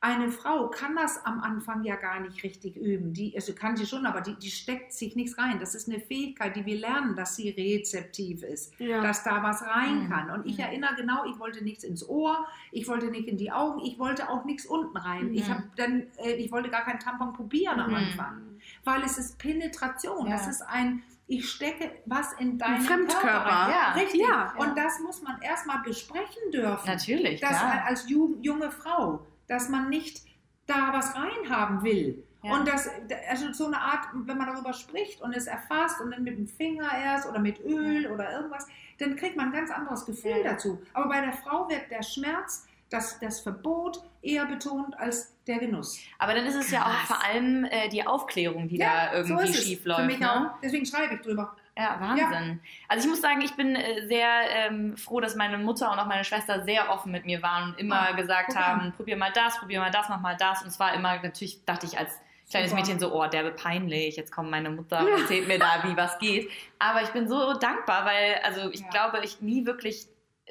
Speaker 3: Eine Frau kann das am Anfang ja gar nicht richtig üben. Die, also kann sie schon, aber die, die steckt sich nichts rein. Das ist eine Fähigkeit, die wir lernen, dass sie rezeptiv ist,
Speaker 4: Ja.
Speaker 3: dass da was rein
Speaker 2: Mhm.
Speaker 3: kann. Und ich
Speaker 2: Mhm.
Speaker 3: erinnere genau, ich wollte nichts ins Ohr, ich wollte nicht in die Augen, ich wollte auch nichts unten rein. Ich,
Speaker 2: Mhm.
Speaker 3: hab dann, äh, ich wollte gar keinen Tampon probieren am
Speaker 2: Mhm.
Speaker 3: Anfang, weil es ist Penetration.
Speaker 2: Ja.
Speaker 3: Das ist ein, ich stecke was in deinen
Speaker 4: Fremdkörper.
Speaker 3: Körper.
Speaker 2: Ja.
Speaker 3: Richtig.
Speaker 4: Ja.
Speaker 3: Und das muss man erstmal besprechen dürfen
Speaker 2: Natürlich,
Speaker 3: dass
Speaker 2: klar.
Speaker 3: als ju junge Frau, dass man nicht da was reinhaben will.
Speaker 2: Ja.
Speaker 3: Und das, also so eine Art, wenn man darüber spricht und es erfasst und dann mit dem Finger erst oder mit Öl oder irgendwas, dann kriegt man ein ganz anderes Gefühl
Speaker 2: Ja.
Speaker 3: dazu. Aber bei der Frau wird der Schmerz, das, das Verbot eher betont als der Genuss.
Speaker 2: Aber dann ist es ja auch
Speaker 4: Krass.
Speaker 2: vor allem äh, die Aufklärung, die da irgendwie
Speaker 3: so
Speaker 2: schief
Speaker 3: Für
Speaker 2: läuft.
Speaker 3: mich
Speaker 2: Ne?
Speaker 3: auch. Deswegen schreibe ich drüber.
Speaker 2: Ja, Wahnsinn. Also ich muss sagen, ich bin äh, sehr ähm, froh, dass meine Mutter und auch meine Schwester sehr offen mit mir waren und immer
Speaker 3: Ah,
Speaker 2: gesagt
Speaker 3: an.
Speaker 2: haben, probier mal das, probier mal das, mach mal das. Und es war immer, natürlich dachte ich als kleines
Speaker 3: Super.
Speaker 2: Mädchen so, oh, derbe peinlich, jetzt kommt meine Mutter und erzählt mir da, wie was geht. Aber ich bin so dankbar, weil, also ich
Speaker 3: Ja.
Speaker 2: glaube, ich nie wirklich,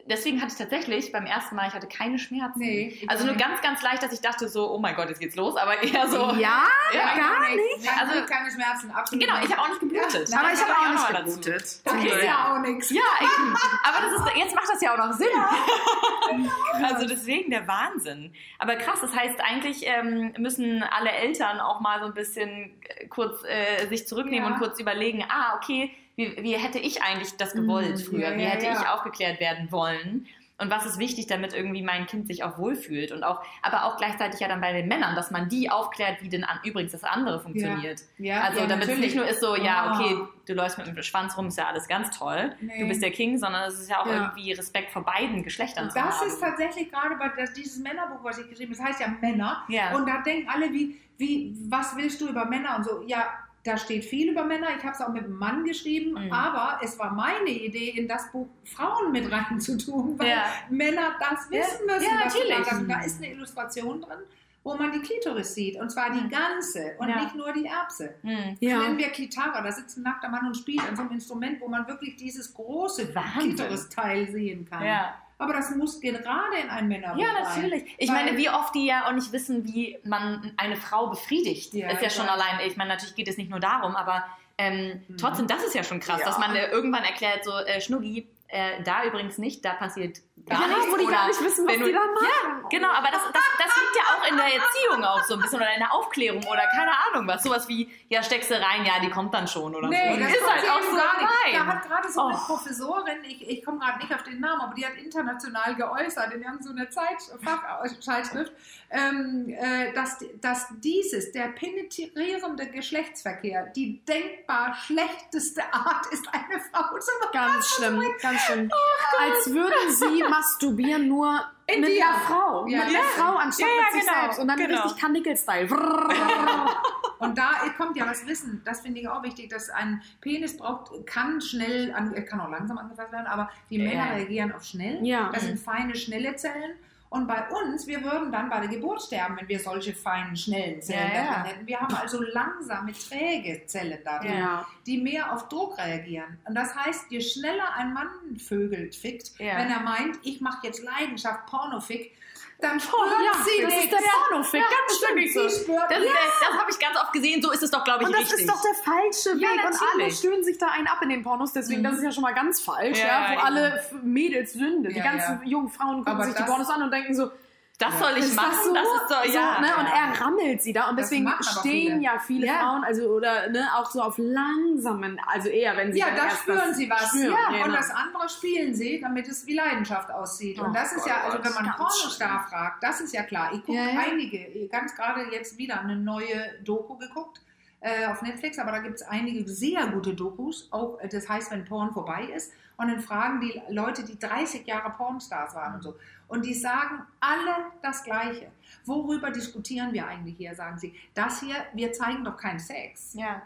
Speaker 2: deswegen hatte ich tatsächlich beim ersten Mal, ich hatte keine Schmerzen.
Speaker 3: Nee, ich
Speaker 2: also
Speaker 3: auch
Speaker 2: nur
Speaker 3: nicht.
Speaker 2: ganz, ganz leicht, dass ich dachte so, oh mein Gott, jetzt geht's los, aber eher so.
Speaker 4: Ja,
Speaker 2: Ja,
Speaker 4: gar nicht.
Speaker 3: Nein,
Speaker 2: Also-
Speaker 3: also, keine Schmerzen, absolut.
Speaker 2: Genau, ich habe auch nicht geblutet.
Speaker 3: Ja,
Speaker 4: Aber ich habe
Speaker 2: kommt
Speaker 4: auch nicht geblutet.
Speaker 3: Das
Speaker 2: Okay.
Speaker 3: ist ja auch nichts.
Speaker 2: Ja, eben. Aber das ist, jetzt macht das ja auch noch Sinn. Also deswegen der Wahnsinn. Aber krass, das heißt, eigentlich ähm, müssen alle Eltern auch mal so ein bisschen äh, kurz äh, sich zurücknehmen
Speaker 3: Ja.
Speaker 2: und kurz überlegen, ah, okay, wie, wie hätte ich eigentlich das gewollt
Speaker 4: Mhm.
Speaker 2: früher?
Speaker 3: Ja,
Speaker 2: wie hätte
Speaker 3: ja.
Speaker 2: ich aufgeklärt werden wollen? und was ist wichtig, damit irgendwie mein Kind sich auch wohlfühlt und auch, aber auch gleichzeitig ja dann bei den Männern, dass man die aufklärt, wie denn an, übrigens das andere funktioniert.
Speaker 3: Ja,
Speaker 2: also damit es nicht nur ist so, ja,
Speaker 3: Oh.
Speaker 2: okay, du läufst mit dem Schwanz rum, ist ja alles ganz toll,
Speaker 3: Nee.
Speaker 2: du bist der King, sondern es ist ja auch irgendwie Respekt vor beiden Geschlechtern zu
Speaker 3: Das
Speaker 2: haben.
Speaker 3: ist tatsächlich gerade bei das, dieses Männerbuch, was ich geschrieben habe, das heißt ja Männer. Und da denken alle, wie, wie, was willst du über Männer und so. Ja, da steht viel über Männer. Ich habe es auch mit einem Mann geschrieben,
Speaker 2: Mhm.
Speaker 3: aber es war meine Idee, in das Buch Frauen mit reinzutun, weil
Speaker 2: Ja.
Speaker 3: Männer das wissen müssen.
Speaker 2: Ja, natürlich.
Speaker 3: hast. Da ist eine Illustration drin, wo man die Klitoris sieht. Und zwar die ganze und
Speaker 2: Ja.
Speaker 3: nicht nur die Erbse.
Speaker 2: Hm.
Speaker 4: Ja.
Speaker 3: Nennen wir Klitara, da sitzt ein nackter Mann und spielt an so einem Instrument, wo man wirklich dieses große. Klitoris-Teil sehen kann.
Speaker 2: Ja.
Speaker 3: Aber das muss gerade in ein Männerbuch
Speaker 2: Ja,
Speaker 3: rein.
Speaker 2: natürlich. Ich
Speaker 3: Weil-
Speaker 2: meine, wie oft die ja auch nicht wissen, wie man eine Frau befriedigt.
Speaker 3: Ja,
Speaker 2: ist ja
Speaker 3: ich
Speaker 2: schon allein, ich meine, natürlich geht es nicht nur darum, aber ähm, trotzdem, das ist ja schon krass,
Speaker 3: Ja.
Speaker 2: dass man äh, irgendwann erklärt, so, äh, Schnuggi, äh, da übrigens nicht, da passiert gar
Speaker 4: Ja,
Speaker 2: nichts.
Speaker 4: wo die
Speaker 2: oder
Speaker 4: gar nicht wissen, was
Speaker 2: wenn
Speaker 4: die
Speaker 2: du-
Speaker 4: da machen.
Speaker 2: Ja, genau, aber das, das, das liegt ja auch in der Erziehung auch so ein bisschen oder in der Aufklärung oder keine Ahnung was. Sowas wie, ja, steckst du rein, ja, die kommt dann schon oder
Speaker 3: Nee,
Speaker 2: so.
Speaker 3: das
Speaker 2: ist halt auch so,
Speaker 3: nicht. Da hat gerade so eine
Speaker 2: Oh.
Speaker 3: Professorin, ich, ich komme gerade nicht auf den Namen, aber die hat international geäußert in irgendeiner Zeit, Fachzeitschrift, ähm, äh, dass, dass dieses, der penetrierende Geschlechtsverkehr, die denkbar schlechteste Art ist, eine Frau zu machen.
Speaker 4: Ganz schlimm, ganz schlimm. Als würden sie masturbieren, nur
Speaker 3: In
Speaker 4: mit einer Frau.
Speaker 3: Ja,
Speaker 4: mit einer Frau anstatt mit sich
Speaker 2: genau,
Speaker 4: selbst. Und dann
Speaker 2: genau.
Speaker 4: richtig Kanickel-Style.
Speaker 3: Und da kommt ja das Wissen, das finde ich auch wichtig, dass ein Penis braucht, kann schnell, an, kann auch langsam angefasst werden, aber die. Männer reagieren auf schnell.
Speaker 4: Ja.
Speaker 3: Das sind feine, schnelle Zellen. Und bei uns, wir würden dann bei der Geburt sterben, wenn wir solche feinen, schnellen Zellen
Speaker 2: Ja, ja.
Speaker 3: hätten. Wir haben also langsame, träge Zellen da drin,
Speaker 4: Ja.
Speaker 3: die mehr auf Druck reagieren. Und das heißt, je schneller ein Mann vögelt, fickt, wenn er meint, ich mache jetzt Leidenschaft Pornofick, dann spürt
Speaker 4: Oh, ja,
Speaker 3: sie
Speaker 4: das
Speaker 3: nichts.
Speaker 4: ist der Pornofick, ganz
Speaker 3: stimmt. Sie spürt
Speaker 2: Das,
Speaker 3: nichts.
Speaker 2: das, das habe ich ganz oft gesehen, so ist es doch, glaube ich,
Speaker 4: Und das
Speaker 2: richtig.
Speaker 4: ist doch der falsche Weg.
Speaker 2: Ja,
Speaker 4: und alle stöhnen sich da einen ab in den Pornos. Deswegen,
Speaker 3: Mhm.
Speaker 4: das ist ja schon mal ganz falsch,
Speaker 2: Ja,
Speaker 4: ja, wo
Speaker 2: ja,
Speaker 4: alle. F- Mädels sünde. Die
Speaker 3: Ja,
Speaker 4: ganzen
Speaker 3: ja.
Speaker 4: jungen Frauen gucken
Speaker 3: Aber
Speaker 4: sich die
Speaker 3: das-
Speaker 4: Pornos an und denken so,
Speaker 2: das soll ich
Speaker 4: ist
Speaker 2: machen,
Speaker 4: das so?
Speaker 2: das ist so,
Speaker 4: so
Speaker 2: ja.
Speaker 4: ne? Und er rammelt sie da. Und deswegen stehen
Speaker 3: viele.
Speaker 4: ja viele
Speaker 3: Ja.
Speaker 4: Frauen, also oder ne, auch so auf langsamen, also eher, wenn sie
Speaker 3: Ja, da spüren sie was.
Speaker 4: spüren.
Speaker 3: ja,
Speaker 4: genau.
Speaker 3: und das andere spielen sie, damit es wie Leidenschaft aussieht.
Speaker 4: Oh
Speaker 3: und das ist
Speaker 4: Gott,
Speaker 3: ja, also wenn man Pornostar fragt, das ist ja klar. Ich gucke
Speaker 4: ja.
Speaker 3: einige, ganz gerade jetzt wieder eine neue Doku geguckt äh, auf Netflix, aber da gibt es einige sehr gute Dokus, auch äh, das heißt, wenn Porn vorbei ist. Und dann fragen die Leute, die 30 Jahre Pornstars waren und so. Und die sagen alle das Gleiche. Worüber diskutieren wir eigentlich hier, sagen sie. Das hier, wir zeigen doch keinen Sex.
Speaker 2: ja.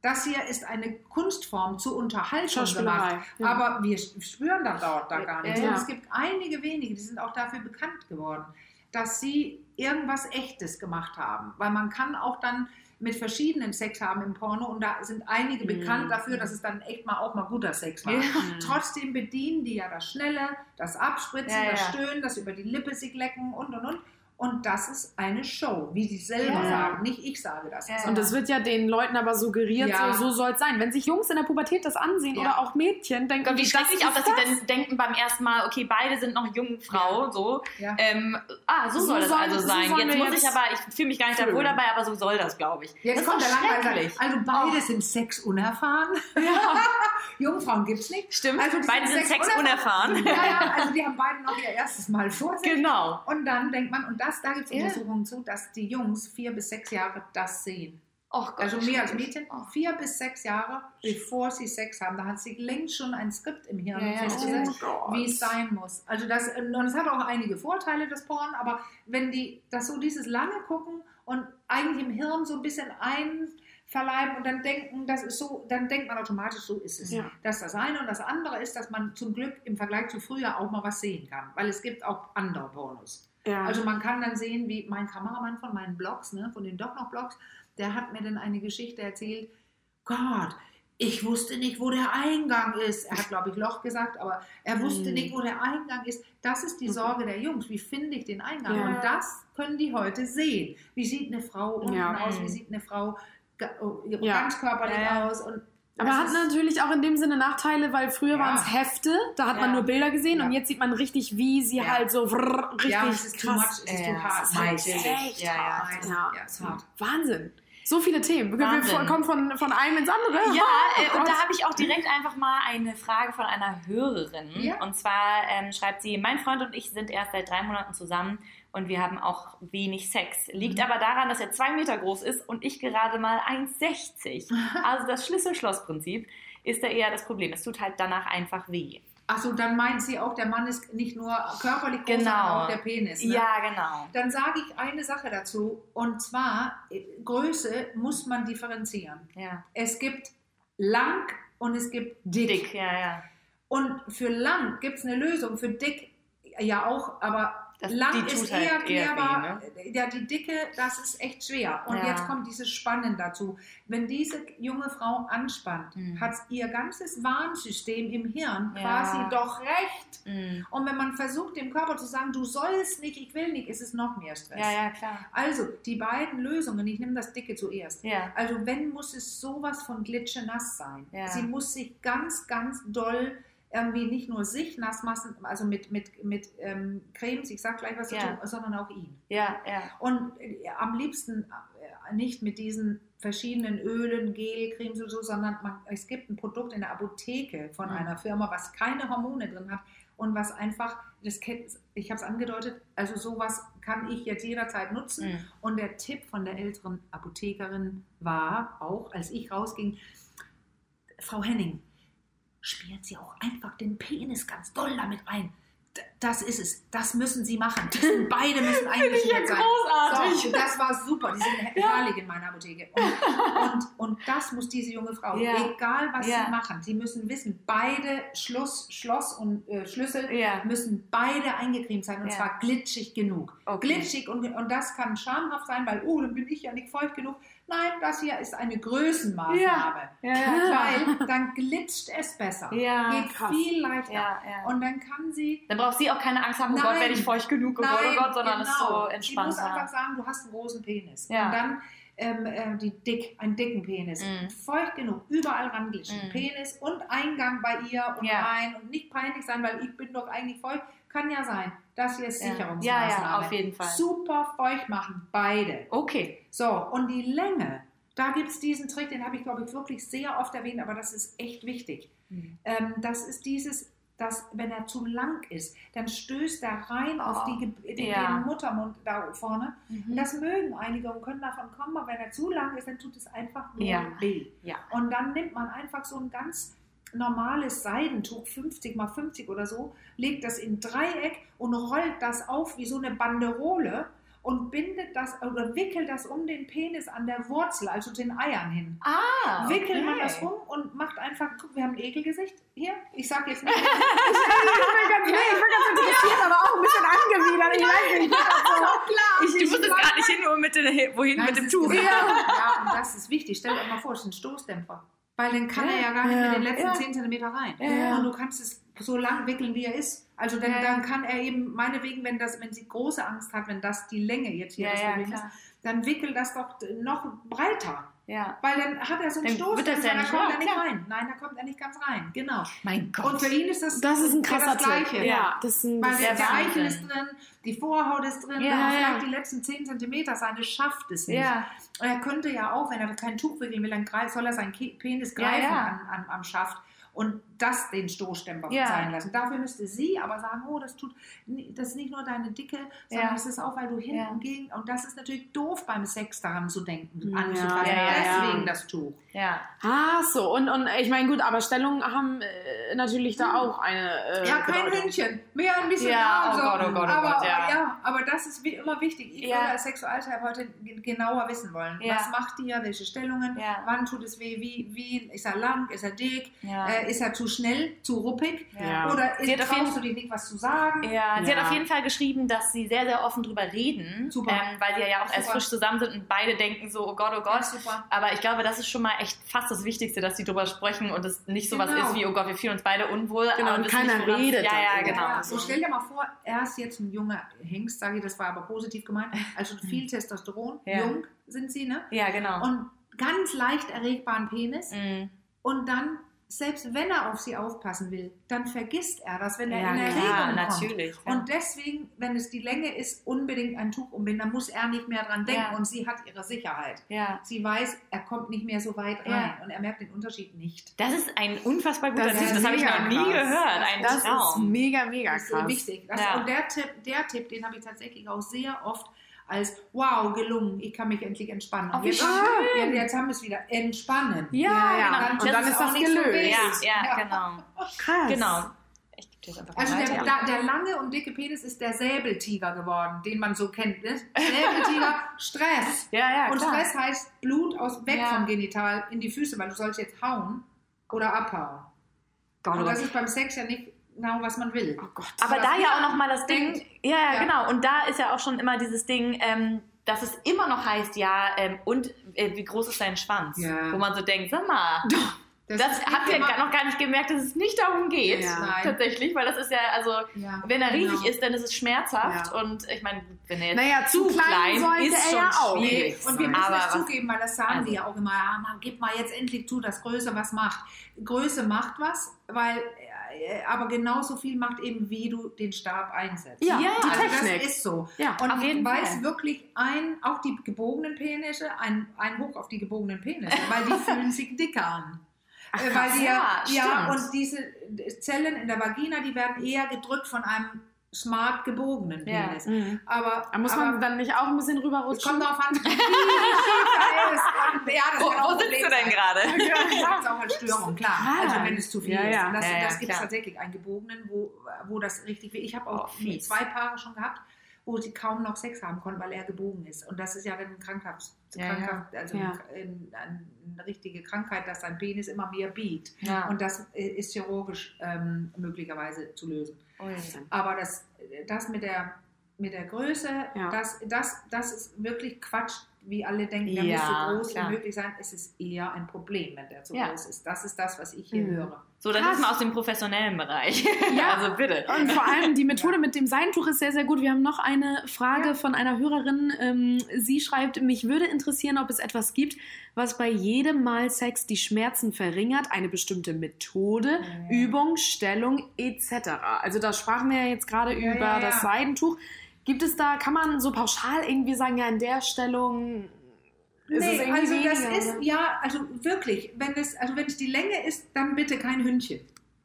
Speaker 3: Das hier ist eine Kunstform zur Unterhaltung gemacht.
Speaker 4: ja.
Speaker 3: Aber wir spüren da dort da gar nichts.
Speaker 2: Ja.
Speaker 3: Und es gibt einige wenige, die sind auch dafür bekannt geworden, dass sie irgendwas Echtes gemacht haben. Weil man kann auch dann mit verschiedenen Sex haben im Porno und da sind einige
Speaker 4: Mhm.
Speaker 3: bekannt dafür, dass es dann echt mal auch mal guter Sex war.
Speaker 2: Ja.
Speaker 3: Trotzdem bedienen die ja das Schnelle, das Abspritzen,
Speaker 2: Ja,
Speaker 3: das. Stöhnen, das über die Lippe sich lecken und und und. Und das ist eine Show, wie sie selber
Speaker 2: Ja.
Speaker 3: sagen. Nicht ich sage das.
Speaker 2: Ja.
Speaker 4: Und das wird ja den Leuten aber suggeriert,
Speaker 3: Ja.
Speaker 4: so, so soll es sein. Wenn sich Jungs in der Pubertät das ansehen
Speaker 3: Ja.
Speaker 4: oder auch Mädchen, denken
Speaker 2: Und wie
Speaker 4: die,
Speaker 2: schrecklich
Speaker 4: das
Speaker 2: auch, dass
Speaker 4: ist
Speaker 2: sie dann denken beim ersten Mal, okay, beide sind noch Jungfrau, so.
Speaker 3: Ja.
Speaker 2: Ähm, ah, so,
Speaker 4: So
Speaker 2: soll das
Speaker 4: sollen-
Speaker 2: also
Speaker 4: so
Speaker 2: sein.
Speaker 4: sollen
Speaker 2: Jetzt muss ich
Speaker 4: jetzt
Speaker 2: aber, ich fühle mich gar nicht da wohl dabei, aber so soll das, glaube ich.
Speaker 3: Jetzt
Speaker 2: das
Speaker 3: kommt der Langweiler.
Speaker 2: schrecklich.
Speaker 3: Also beide sind sexunerfahren. Jungfrauen gibt es nicht.
Speaker 2: Stimmt,
Speaker 3: Also
Speaker 2: beide sind sexunerfahren.
Speaker 3: Ja, ja, also die haben beide noch ihr erstes Mal vor sich.
Speaker 2: Genau.
Speaker 3: Und dann denkt man, und das, da gibt es. Untersuchungen zu, dass die Jungs vier bis sechs Jahre das sehen.
Speaker 2: Oh Gott.
Speaker 3: Also mehr als Mädchen,
Speaker 2: Oh.
Speaker 3: vier bis sechs Jahre, bevor sie Sex haben. Da hat sie längst schon ein Skript im Hirn
Speaker 2: Ja, ja,
Speaker 4: Oh
Speaker 3: wie es sein muss. Also das, und es hat auch einige Vorteile, das Porn, aber wenn die das so dieses lange gucken und eigentlich im Hirn so ein bisschen einverleiben und dann denken, das ist so, dann denkt man automatisch, so ist es.
Speaker 4: Ja.
Speaker 3: Das ist das eine. Und das andere ist, dass man zum Glück im Vergleich zu früher auch mal was sehen kann, weil es gibt auch andere Pornos.
Speaker 4: Ja.
Speaker 3: Also man kann dann sehen, wie mein Kameramann von meinen Blogs, ne, von den Doch noch Blogs, der hat mir dann eine Geschichte erzählt. Gott, ich wusste nicht, wo der Eingang ist. Er hat, glaube ich, Loch gesagt, aber er wusste
Speaker 4: Mhm.
Speaker 3: nicht, wo der Eingang ist. Das ist die Sorge der Jungs. Wie finde ich den Eingang?
Speaker 4: Ja.
Speaker 3: Und das können die heute sehen. Wie sieht eine Frau unten
Speaker 4: Ja.
Speaker 3: aus? Wie sieht eine Frau oh,
Speaker 4: Ja.
Speaker 3: ganz körperlich
Speaker 2: Ja, ja.
Speaker 3: aus? Und
Speaker 4: Aber
Speaker 3: das
Speaker 4: hat natürlich auch in dem Sinne Nachteile, weil früher
Speaker 3: Ja.
Speaker 4: waren es Hefte, da hat man
Speaker 2: Ja.
Speaker 4: nur Bilder gesehen
Speaker 3: Ja.
Speaker 4: und jetzt sieht man richtig, wie sie halt so vrrr, richtig
Speaker 3: ja, es ist too
Speaker 4: krass.
Speaker 3: much, es ist too hard.
Speaker 2: es ist halt wirklich- ja, ja.
Speaker 3: Meist.
Speaker 4: Ja,
Speaker 3: Ja, ist hart.
Speaker 4: Wahnsinn. So viele Themen. Wir, wir kommen von, von einem ins andere.
Speaker 2: Ja,
Speaker 4: Oh
Speaker 2: äh, und da habe ich auch direkt einfach mal eine Frage von einer Hörerin. Und zwar ähm, schreibt sie, mein Freund und ich sind erst seit drei Monaten zusammen und wir haben auch wenig Sex. Liegt
Speaker 3: Mhm.
Speaker 2: aber daran, dass er zwei Meter groß ist und ich gerade mal 1,60. Also das Schlüssel-Schloss-Prinzip ist da eher das Problem. Es tut halt danach einfach weh.
Speaker 3: Achso, dann meint sie auch, der Mann ist nicht nur körperlich groß,
Speaker 2: Genau.
Speaker 3: sondern auch der Penis. Ne?
Speaker 2: Ja, genau.
Speaker 3: Dann sage ich eine Sache dazu. Und zwar, äh, Größe muss man differenzieren.
Speaker 2: Ja.
Speaker 3: Es gibt lang und es gibt dick.
Speaker 2: Dick, ja, ja.
Speaker 3: Und für lang gibt es eine Lösung, für dick ja auch, aber
Speaker 2: Das-
Speaker 3: lang
Speaker 2: die
Speaker 3: ist
Speaker 2: tut halt
Speaker 3: eher
Speaker 2: eher
Speaker 3: klärbar. Ja, die dicke, das ist echt schwer. Und
Speaker 2: Ja.
Speaker 3: jetzt kommt dieses Spannen dazu. Wenn diese junge Frau anspannt,
Speaker 2: Mhm.
Speaker 3: hat ihr ganzes Warnsystem im Hirn
Speaker 2: Ja.
Speaker 3: quasi doch recht.
Speaker 2: Mm.
Speaker 3: Und wenn man versucht, dem Körper zu sagen, du sollst nicht, ich will nicht, ist es noch mehr Stress.
Speaker 2: Ja, ja, klar.
Speaker 3: Also, die beiden Lösungen, ich nehme das Dicke zuerst.
Speaker 2: Ja.
Speaker 3: Also, wenn, muss es sowas von glitschenass sein.
Speaker 2: Ja.
Speaker 3: Sie muss sich ganz, ganz doll irgendwie nicht nur sich nass machen, also mit, mit, mit ähm, Cremes, ich sag gleich was
Speaker 2: Ja.
Speaker 3: dazu, sondern auch ihn.
Speaker 2: Ja, ja.
Speaker 3: Und äh, am liebsten äh, nicht mit diesen verschiedenen Ölen, Gel, Cremes und so, sondern man, es gibt ein Produkt in der Apotheke von
Speaker 2: Mhm.
Speaker 3: einer Firma, was keine Hormone drin hat und was einfach, das kennt, ich habe es angedeutet, also sowas kann ich jetzt jederzeit nutzen.
Speaker 2: Mm.
Speaker 3: Und der Tipp von der älteren Apothekerin war auch, als ich rausging, Frau Henning, sperren Sie auch einfach den Penis ganz doll damit ein. D- Das ist es. Das müssen Sie machen. Sind, beide müssen eingeschmiert sein.
Speaker 2: großartig.
Speaker 3: So, das war super. Die sind herrlich in meiner Apotheke. Und, und, und das muss diese junge Frau,
Speaker 2: Ja.
Speaker 3: egal was
Speaker 2: Ja.
Speaker 3: sie machen, sie müssen wissen, beide Schluss, Schloss und äh, Schlüssel müssen beide eingecremt sein und zwar glitschig genug.
Speaker 2: Okay.
Speaker 3: Glitschig und, und das kann schamhaft sein, weil, oh, dann bin ich ja nicht feucht genug. Nein, das hier ist eine Größenmaßnahme.
Speaker 2: Ja, ja.
Speaker 3: Weil dann glitscht es besser.
Speaker 2: Ja,
Speaker 3: Geht
Speaker 4: krass.
Speaker 3: viel leichter. Und dann kann sie
Speaker 2: Dann braucht sie auch keine Angst haben, oh Gott, werde ich feucht genug, oh Gott, oh Gott, sondern es ist so
Speaker 3: genau. Sie muss einfach sagen, du hast einen großen Penis.
Speaker 2: Ja.
Speaker 3: Und dann ähm, äh, die dick, einen dicken Penis.
Speaker 2: Mhm.
Speaker 3: Feucht genug, überall ranglitschen.
Speaker 2: Mhm.
Speaker 3: Penis und Eingang bei ihr und rein und nicht peinlich sein, weil ich bin doch eigentlich feucht. Kann ja sein. Das hier ist
Speaker 2: Ja.
Speaker 3: Sicherungsmaßnahme.
Speaker 2: Ja, ja, auf jeden Fall.
Speaker 3: Super feucht machen, beide.
Speaker 2: Okay.
Speaker 3: So, und die Länge, da gibt es diesen Trick, den habe ich, glaube ich, wirklich sehr oft erwähnt, aber das ist echt wichtig.
Speaker 2: Mhm.
Speaker 3: Ähm, das ist dieses, dass wenn er zu lang ist, dann stößt er rein auf die, Ge- den,
Speaker 2: Oh, ja.
Speaker 3: den Muttermund da vorne.
Speaker 2: Mhm.
Speaker 3: Das mögen einige und können davon kommen, aber wenn er zu lang ist, dann tut es einfach nur
Speaker 2: Ja.
Speaker 3: weh.
Speaker 2: Ja.
Speaker 3: Und dann nimmt man einfach so ein ganz normales Seidentuch, 50 mal 50 oder so, legt das in Dreieck und rollt das auf wie so eine Banderole und bindet das oder wickelt das um den Penis an der Wurzel, also den Eiern hin.
Speaker 2: Ah,
Speaker 3: Wickelt man
Speaker 2: okay.
Speaker 3: das um und macht einfach, guck, wir haben ein Ekelgesicht hier. Ich sag jetzt nicht,
Speaker 4: Nee, ich bin ganz interessiert, aber auch ein bisschen angewidert. Ich weiß nicht.
Speaker 3: ich,
Speaker 2: Du wusstest gar nicht hin, nur mit den, wohin
Speaker 3: Nein,
Speaker 2: mit
Speaker 3: es
Speaker 2: dem Tuch.
Speaker 3: gesagt. Ja, und das ist wichtig. Stell dir mal vor, es ist ein Stoßdämpfer. Weil dann kann er ja gar nicht
Speaker 4: Ja.
Speaker 3: mit den letzten
Speaker 2: Ja.
Speaker 3: 10 cm rein.
Speaker 2: Ja.
Speaker 3: Und du kannst es so lang wickeln, wie er ist. Also dann,
Speaker 2: Ja.
Speaker 3: dann kann er eben, meinetwegen, wenn das, wenn sie große Angst hat, wenn das die Länge jetzt hier
Speaker 2: Ja,
Speaker 3: das
Speaker 2: ja,
Speaker 3: Problem ist, dann wickel das doch noch breiter.
Speaker 2: Ja.
Speaker 3: Weil dann hat er so einen
Speaker 2: Dann wird das ja
Speaker 3: da
Speaker 2: nicht
Speaker 3: kommt
Speaker 2: raus,
Speaker 3: er nicht rein. Nein, da kommt er nicht ganz rein. Genau.
Speaker 2: Mein
Speaker 3: Und für ihn ist das,
Speaker 4: Das ist ein
Speaker 3: ja
Speaker 4: krasser
Speaker 3: das Gleiche.
Speaker 4: Tipp. Ja, das ist ein
Speaker 3: Weil
Speaker 4: das
Speaker 3: der. Eichel ist drin, die Vorhaut ist drin,
Speaker 2: Ja, ja.
Speaker 3: vielleicht die letzten 10 cm seine schafft es nicht.
Speaker 2: Ja.
Speaker 3: Er könnte ja auch, wenn er kein Tuch wickeln will, dann soll er seinen Penis
Speaker 2: Ja,
Speaker 3: greifen
Speaker 2: ja.
Speaker 3: An, an, am Schaft und das den Stoßdämpfer
Speaker 2: Ja.
Speaker 3: verzeihen lassen. Dafür müsste sie aber sagen, oh, das tut, das ist nicht nur deine Dicke, sondern
Speaker 2: Ja.
Speaker 3: es ist auch, weil du hinten
Speaker 2: Ja.
Speaker 3: gegen, und das ist natürlich doof beim Sex daran zu denken,
Speaker 4: Ja,
Speaker 3: anzufassen.
Speaker 2: ja, ja,
Speaker 3: Deswegen
Speaker 4: ja.
Speaker 3: das Tuch.
Speaker 2: Ja.
Speaker 4: Ah, so. Und, und ich meine, gut, aber Stellungen haben äh, natürlich da auch eine. Äh,
Speaker 3: Ja, kein
Speaker 4: Bedeutung.
Speaker 3: Hündchen. Mehr ein bisschen
Speaker 2: Ja,
Speaker 3: da und
Speaker 2: oh
Speaker 3: so.
Speaker 2: Gott, oh Gott, oh
Speaker 3: aber,
Speaker 2: Gott, ja.
Speaker 3: aber das ist wie immer wichtig. Ich
Speaker 2: Ja.
Speaker 3: würde als Sexualtherapeut ge- genauer wissen wollen.
Speaker 2: Ja.
Speaker 3: Was macht ihr? Welche Stellungen?
Speaker 2: Ja.
Speaker 3: Wann tut es weh? Wie, wie? Ist er lang? Ist er dick?
Speaker 2: Ja.
Speaker 3: Äh, ist er zu schnell? Zu ruppig?
Speaker 4: Ja.
Speaker 3: Oder
Speaker 2: hat auf jeden
Speaker 3: traust du dich nicht, was zu sagen?
Speaker 2: Ja, sie
Speaker 4: Ja.
Speaker 2: hat auf jeden Fall geschrieben, dass sie sehr, sehr offen drüber reden,
Speaker 3: Super.
Speaker 2: Ähm, weil sie ja, ja auch erst
Speaker 3: Super.
Speaker 2: frisch zusammen sind und beide denken so, oh Gott, oh
Speaker 3: Ja,
Speaker 2: Gott.
Speaker 3: super.
Speaker 2: Aber ich glaube, das ist schon mal echt fast das Wichtigste, dass sie drüber sprechen und es nicht sowas
Speaker 3: Genau.
Speaker 2: ist wie, oh Gott, wir fühlen uns beide unwohl.
Speaker 4: Genau, und keiner
Speaker 2: nicht,
Speaker 4: redet
Speaker 2: Ja, ja, genau.
Speaker 3: Ja, so stell dir mal vor, er ist jetzt ein junger Hengst, sage ich, das war aber positiv gemeint. Also viel Testosteron,
Speaker 2: Ja.
Speaker 3: jung sind sie, ne?
Speaker 2: Ja, genau.
Speaker 3: Und ganz leicht erregbaren Penis.
Speaker 2: Mhm.
Speaker 3: Und dann selbst wenn er auf sie aufpassen will, dann vergisst er das, wenn er
Speaker 4: Ja,
Speaker 3: in Erregung
Speaker 2: klar,
Speaker 3: kommt.
Speaker 2: natürlich. ja.
Speaker 3: Und deswegen, wenn es die Länge ist, unbedingt ein Tuch umbinden, dann muss er nicht mehr dran denken
Speaker 2: Ja.
Speaker 3: und sie hat ihre Sicherheit.
Speaker 2: ja.
Speaker 3: Sie weiß, er kommt nicht mehr so weit rein und er merkt den Unterschied nicht.
Speaker 2: Das ist ein unfassbar guter
Speaker 4: Das
Speaker 2: Tipp.
Speaker 4: ist
Speaker 2: Das habe ich noch nie
Speaker 4: krass.
Speaker 2: gehört. Ein
Speaker 4: Das ist
Speaker 2: Traum.
Speaker 4: mega, mega
Speaker 3: Das ist
Speaker 4: krass.
Speaker 3: wichtig. Das. Und der Tipp, der Tipp, den habe ich tatsächlich auch sehr oft als wow, gelungen, ich kann mich endlich entspannen.
Speaker 2: Oh,
Speaker 3: Und
Speaker 2: wie
Speaker 3: jetzt,
Speaker 2: schön.
Speaker 3: ja, jetzt haben wir es wieder, entspannen.
Speaker 4: Ja,
Speaker 2: Ja,
Speaker 4: ja.
Speaker 2: genau.
Speaker 4: Und
Speaker 2: Das
Speaker 4: dann
Speaker 2: ist
Speaker 4: das
Speaker 3: nicht so
Speaker 4: gelöst.
Speaker 3: wild.
Speaker 2: Ja, ja,
Speaker 3: Ja.
Speaker 2: genau.
Speaker 4: Krass.
Speaker 2: Genau.
Speaker 3: Also der, der, der lange und dicke Penis ist der Säbeltiger geworden, den man so kennt. Ne? Säbeltiger, Stress.
Speaker 2: ja, ja,
Speaker 3: und
Speaker 2: klar.
Speaker 3: Stress heißt Blut aus, weg
Speaker 2: Ja.
Speaker 3: vom Genital in die Füße, weil du sollst jetzt hauen oder abhauen.
Speaker 2: Gott, oh
Speaker 3: Und
Speaker 2: Gott.
Speaker 3: das ist beim Sex ja nicht genau, was man will.
Speaker 4: Oh Gott.
Speaker 2: Aber
Speaker 3: das
Speaker 2: da ja auch nochmal das Ding,
Speaker 3: denkt.
Speaker 2: ja, ja, genau. Und da ist ja auch schon immer dieses Ding, ähm, dass es immer noch heißt, ja, ähm, und äh, wie groß ist dein Schwanz?
Speaker 3: Ja.
Speaker 2: Wo man so denkt, sag mal, das,
Speaker 3: ist
Speaker 2: habt ihr noch gar nicht gemerkt, dass es nicht darum geht,
Speaker 4: Ja.
Speaker 2: Tatsächlich, weil das ist ja, also,
Speaker 3: Ja,
Speaker 2: wenn er riesig
Speaker 3: genau.
Speaker 2: ist, dann ist es schmerzhaft und ich meine, wenn er jetzt
Speaker 4: Naja, zu klein sollte
Speaker 2: ist
Speaker 4: er
Speaker 2: schon
Speaker 4: ja auch.
Speaker 3: und wir müssen
Speaker 2: Aber
Speaker 3: es zugeben, weil das sagen
Speaker 2: also-
Speaker 3: die ja auch immer, ja, man, gib mal jetzt endlich zu, dass Größe was macht. Größe macht was, weil aber genauso viel macht eben, wie du den Stab einsetzt.
Speaker 4: Ja,
Speaker 2: Ja,
Speaker 4: die
Speaker 3: also
Speaker 4: Technik.
Speaker 3: das ist so.
Speaker 4: ja.
Speaker 3: Und
Speaker 2: Auf jeden
Speaker 3: ich weiß
Speaker 2: Fall.
Speaker 3: wirklich ein, auch die gebogenen Penisse, ein, ein Hoch auf die gebogenen Penisse, weil die fühlen sich dicker an.
Speaker 4: Ach,
Speaker 3: Äh, weil die ja,
Speaker 2: ja,
Speaker 3: ja, und diese Zellen in der Vagina, die werden eher gedrückt von einem smart gebogenen
Speaker 2: Ja.
Speaker 3: Penis.
Speaker 4: Mhm.
Speaker 3: Aber,
Speaker 4: Da muss
Speaker 3: aber
Speaker 4: man dann nicht auch ein bisschen
Speaker 3: es
Speaker 4: rüberrutschen.
Speaker 3: kommt darauf an, wie ist. Ja, das
Speaker 2: Wo, wo sitzt
Speaker 3: Problem
Speaker 2: du denn
Speaker 3: sein.
Speaker 2: gerade?
Speaker 3: Das ist auch eine Störung, klar. Also wenn es zu viel
Speaker 4: Ja,
Speaker 3: ist.
Speaker 4: ja.
Speaker 3: Das,
Speaker 2: Ja, ja,
Speaker 3: das gibt es tatsächlich einen gebogenen, wo, wo das richtig weh. Ich habe auch
Speaker 2: Oh,
Speaker 3: zwei Paare schon gehabt, wo sie kaum noch Sex haben konnten, weil er gebogen ist. Und das ist ja dann krankhaft,
Speaker 2: Ja,
Speaker 3: krankhaft also
Speaker 4: Ja.
Speaker 3: ein- ein- eine richtige Krankheit, dass sein Penis immer mehr biegt.
Speaker 2: Ja.
Speaker 3: Und das äh, ist chirurgisch ähm, möglicherweise zu lösen.
Speaker 2: Ui.
Speaker 3: Aber das, das mit der, mit der Größe,
Speaker 4: Ja.
Speaker 3: das, das, das ist wirklich Quatsch, wie alle denken, der
Speaker 2: Ja,
Speaker 3: muss so groß
Speaker 2: klar.
Speaker 3: wie möglich sein. Es ist eher ein Problem, wenn der zu
Speaker 2: Ja.
Speaker 3: groß ist. Das ist das, was ich hier
Speaker 4: Mhm.
Speaker 3: höre.
Speaker 2: So, dann
Speaker 4: Krass.
Speaker 2: ist man aus dem professionellen Bereich.
Speaker 4: Ja.
Speaker 2: Also bitte.
Speaker 4: Und vor allem die Methode mit dem Seintuch ist sehr, sehr gut. Wir haben noch eine Frage
Speaker 3: Ja.
Speaker 4: von einer Hörerin. Ähm, sie schreibt, mich würde interessieren, ob es etwas gibt, was bei jedem Mal Sex die Schmerzen verringert. Eine bestimmte Methode,
Speaker 3: Ja.
Speaker 4: Übung, Stellung etc. Also da sprachen wir ja jetzt gerade über das Seidentuch. Gibt es da, kann man so pauschal irgendwie sagen, ja, in der Stellung
Speaker 3: Nee, also das
Speaker 4: weniger,
Speaker 3: ist,
Speaker 4: oder?
Speaker 3: ja, also wirklich, wenn es, also wenn es die Länge ist, dann bitte kein Hündchen.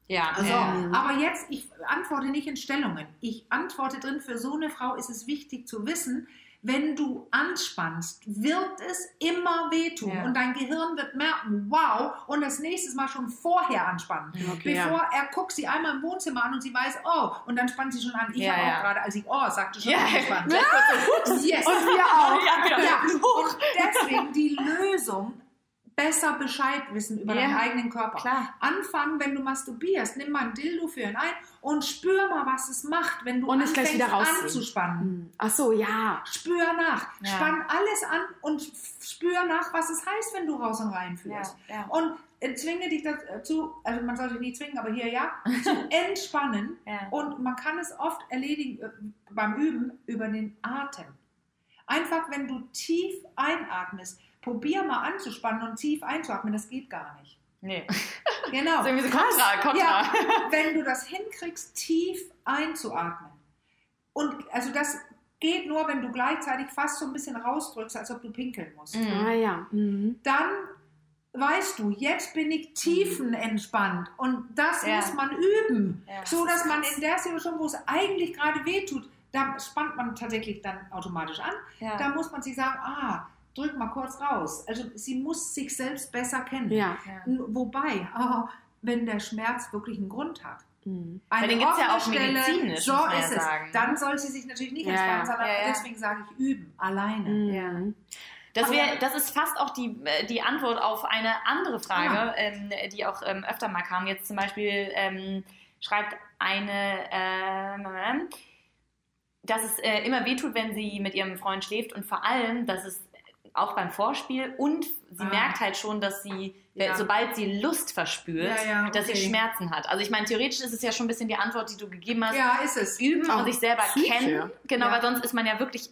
Speaker 2: Ja,
Speaker 3: Also,
Speaker 4: Ähm.
Speaker 3: aber jetzt, ich antworte nicht in Stellungen. Ich antworte drin, für so eine Frau ist es wichtig zu wissen, wenn du anspannst, wird es immer wehtun.
Speaker 2: Ja.
Speaker 3: Und dein Gehirn wird merken, wow, und das nächste Mal schon vorher anspannen.
Speaker 4: Okay, ja.
Speaker 3: Bevor er guckt sie einmal im Wohnzimmer an und sie weiß, oh, und dann spannt sie schon an. Ich
Speaker 2: Ja,
Speaker 3: habe auch
Speaker 2: ja.
Speaker 3: gerade, als ich oh sagte, schon
Speaker 2: Ja.
Speaker 3: angespannt. Yes.
Speaker 4: Und wir auch.
Speaker 2: Ja, genau.
Speaker 3: Ja, und deswegen die Lösung, besser Bescheid wissen über
Speaker 2: Ja,
Speaker 3: deinen eigenen Körper.
Speaker 2: klar.
Speaker 3: Anfangen, wenn du masturbierst, nimm mal ein Dildo für ihn ein und spür mal, was es macht, wenn du
Speaker 4: Und
Speaker 3: anfängst anzuspannen.
Speaker 4: Hm. Ach so, ja.
Speaker 3: Spür nach.
Speaker 2: Ja.
Speaker 3: Spann alles an und spür nach, was es heißt, wenn du raus und rein führst.
Speaker 2: Ja.
Speaker 3: Und äh, zwinge dich dazu, also man sollte nie zwingen, aber hier ja, zu entspannen. Und man kann es oft erledigen äh, beim Üben über den Atem. Einfach, wenn du tief einatmest, probier mal anzuspannen und tief einzuatmen. Das geht gar nicht.
Speaker 2: Nee.
Speaker 3: Genau.
Speaker 2: Das ist irgendwie so kontra, kontra.
Speaker 3: Ja, wenn du das hinkriegst, tief einzuatmen. Und also das geht nur, wenn du gleichzeitig fast so ein bisschen rausdrückst, als ob du pinkeln musst.
Speaker 2: Mhm.
Speaker 4: Ah ja. Mhm.
Speaker 3: Dann weißt du, jetzt bin ich tiefenentspannt und das
Speaker 2: Ja.
Speaker 3: muss man üben,
Speaker 2: Ja.
Speaker 3: so dass man in der Situation, wo es eigentlich gerade wehtut, da spannt man tatsächlich dann automatisch an.
Speaker 2: Ja.
Speaker 3: Da muss man sich sagen, ah, drück mal kurz raus. Also sie muss sich selbst besser kennen.
Speaker 4: Ja.
Speaker 3: Wobei, ah, wenn der Schmerz wirklich einen Grund hat.
Speaker 4: Mhm.
Speaker 3: Eine
Speaker 2: den gibt's ja auch
Speaker 3: Stelle,
Speaker 2: medizinisch,
Speaker 3: so ist es.
Speaker 2: sagen.
Speaker 3: Dann soll sie sich natürlich nicht
Speaker 4: Ja,
Speaker 3: entspannen, sondern
Speaker 2: Ja, ja.
Speaker 3: deswegen sage ich üben, alleine.
Speaker 4: Mhm.
Speaker 2: Das, wär, das ist fast auch die, äh, die Antwort auf eine andere Frage, ähm, die auch ähm, öfter mal kam. Jetzt zum Beispiel ähm, schreibt eine, ähm, dass es äh, immer wehtut, wenn sie mit ihrem Freund schläft und vor allem, dass es auch beim Vorspiel und sie
Speaker 3: Ah.
Speaker 2: merkt halt schon, dass sie
Speaker 3: Ja.
Speaker 2: sobald sie Lust verspürt,
Speaker 3: Ja, ja,
Speaker 2: dass sie
Speaker 3: okay.
Speaker 2: Schmerzen hat. Also ich meine, theoretisch ist es ja schon ein bisschen die Antwort, die du gegeben hast.
Speaker 3: Ja, ist es.
Speaker 2: Üben
Speaker 4: Auch
Speaker 2: und sich selber
Speaker 4: Psyche.
Speaker 2: kennen. Genau, weil sonst ist man ja wirklich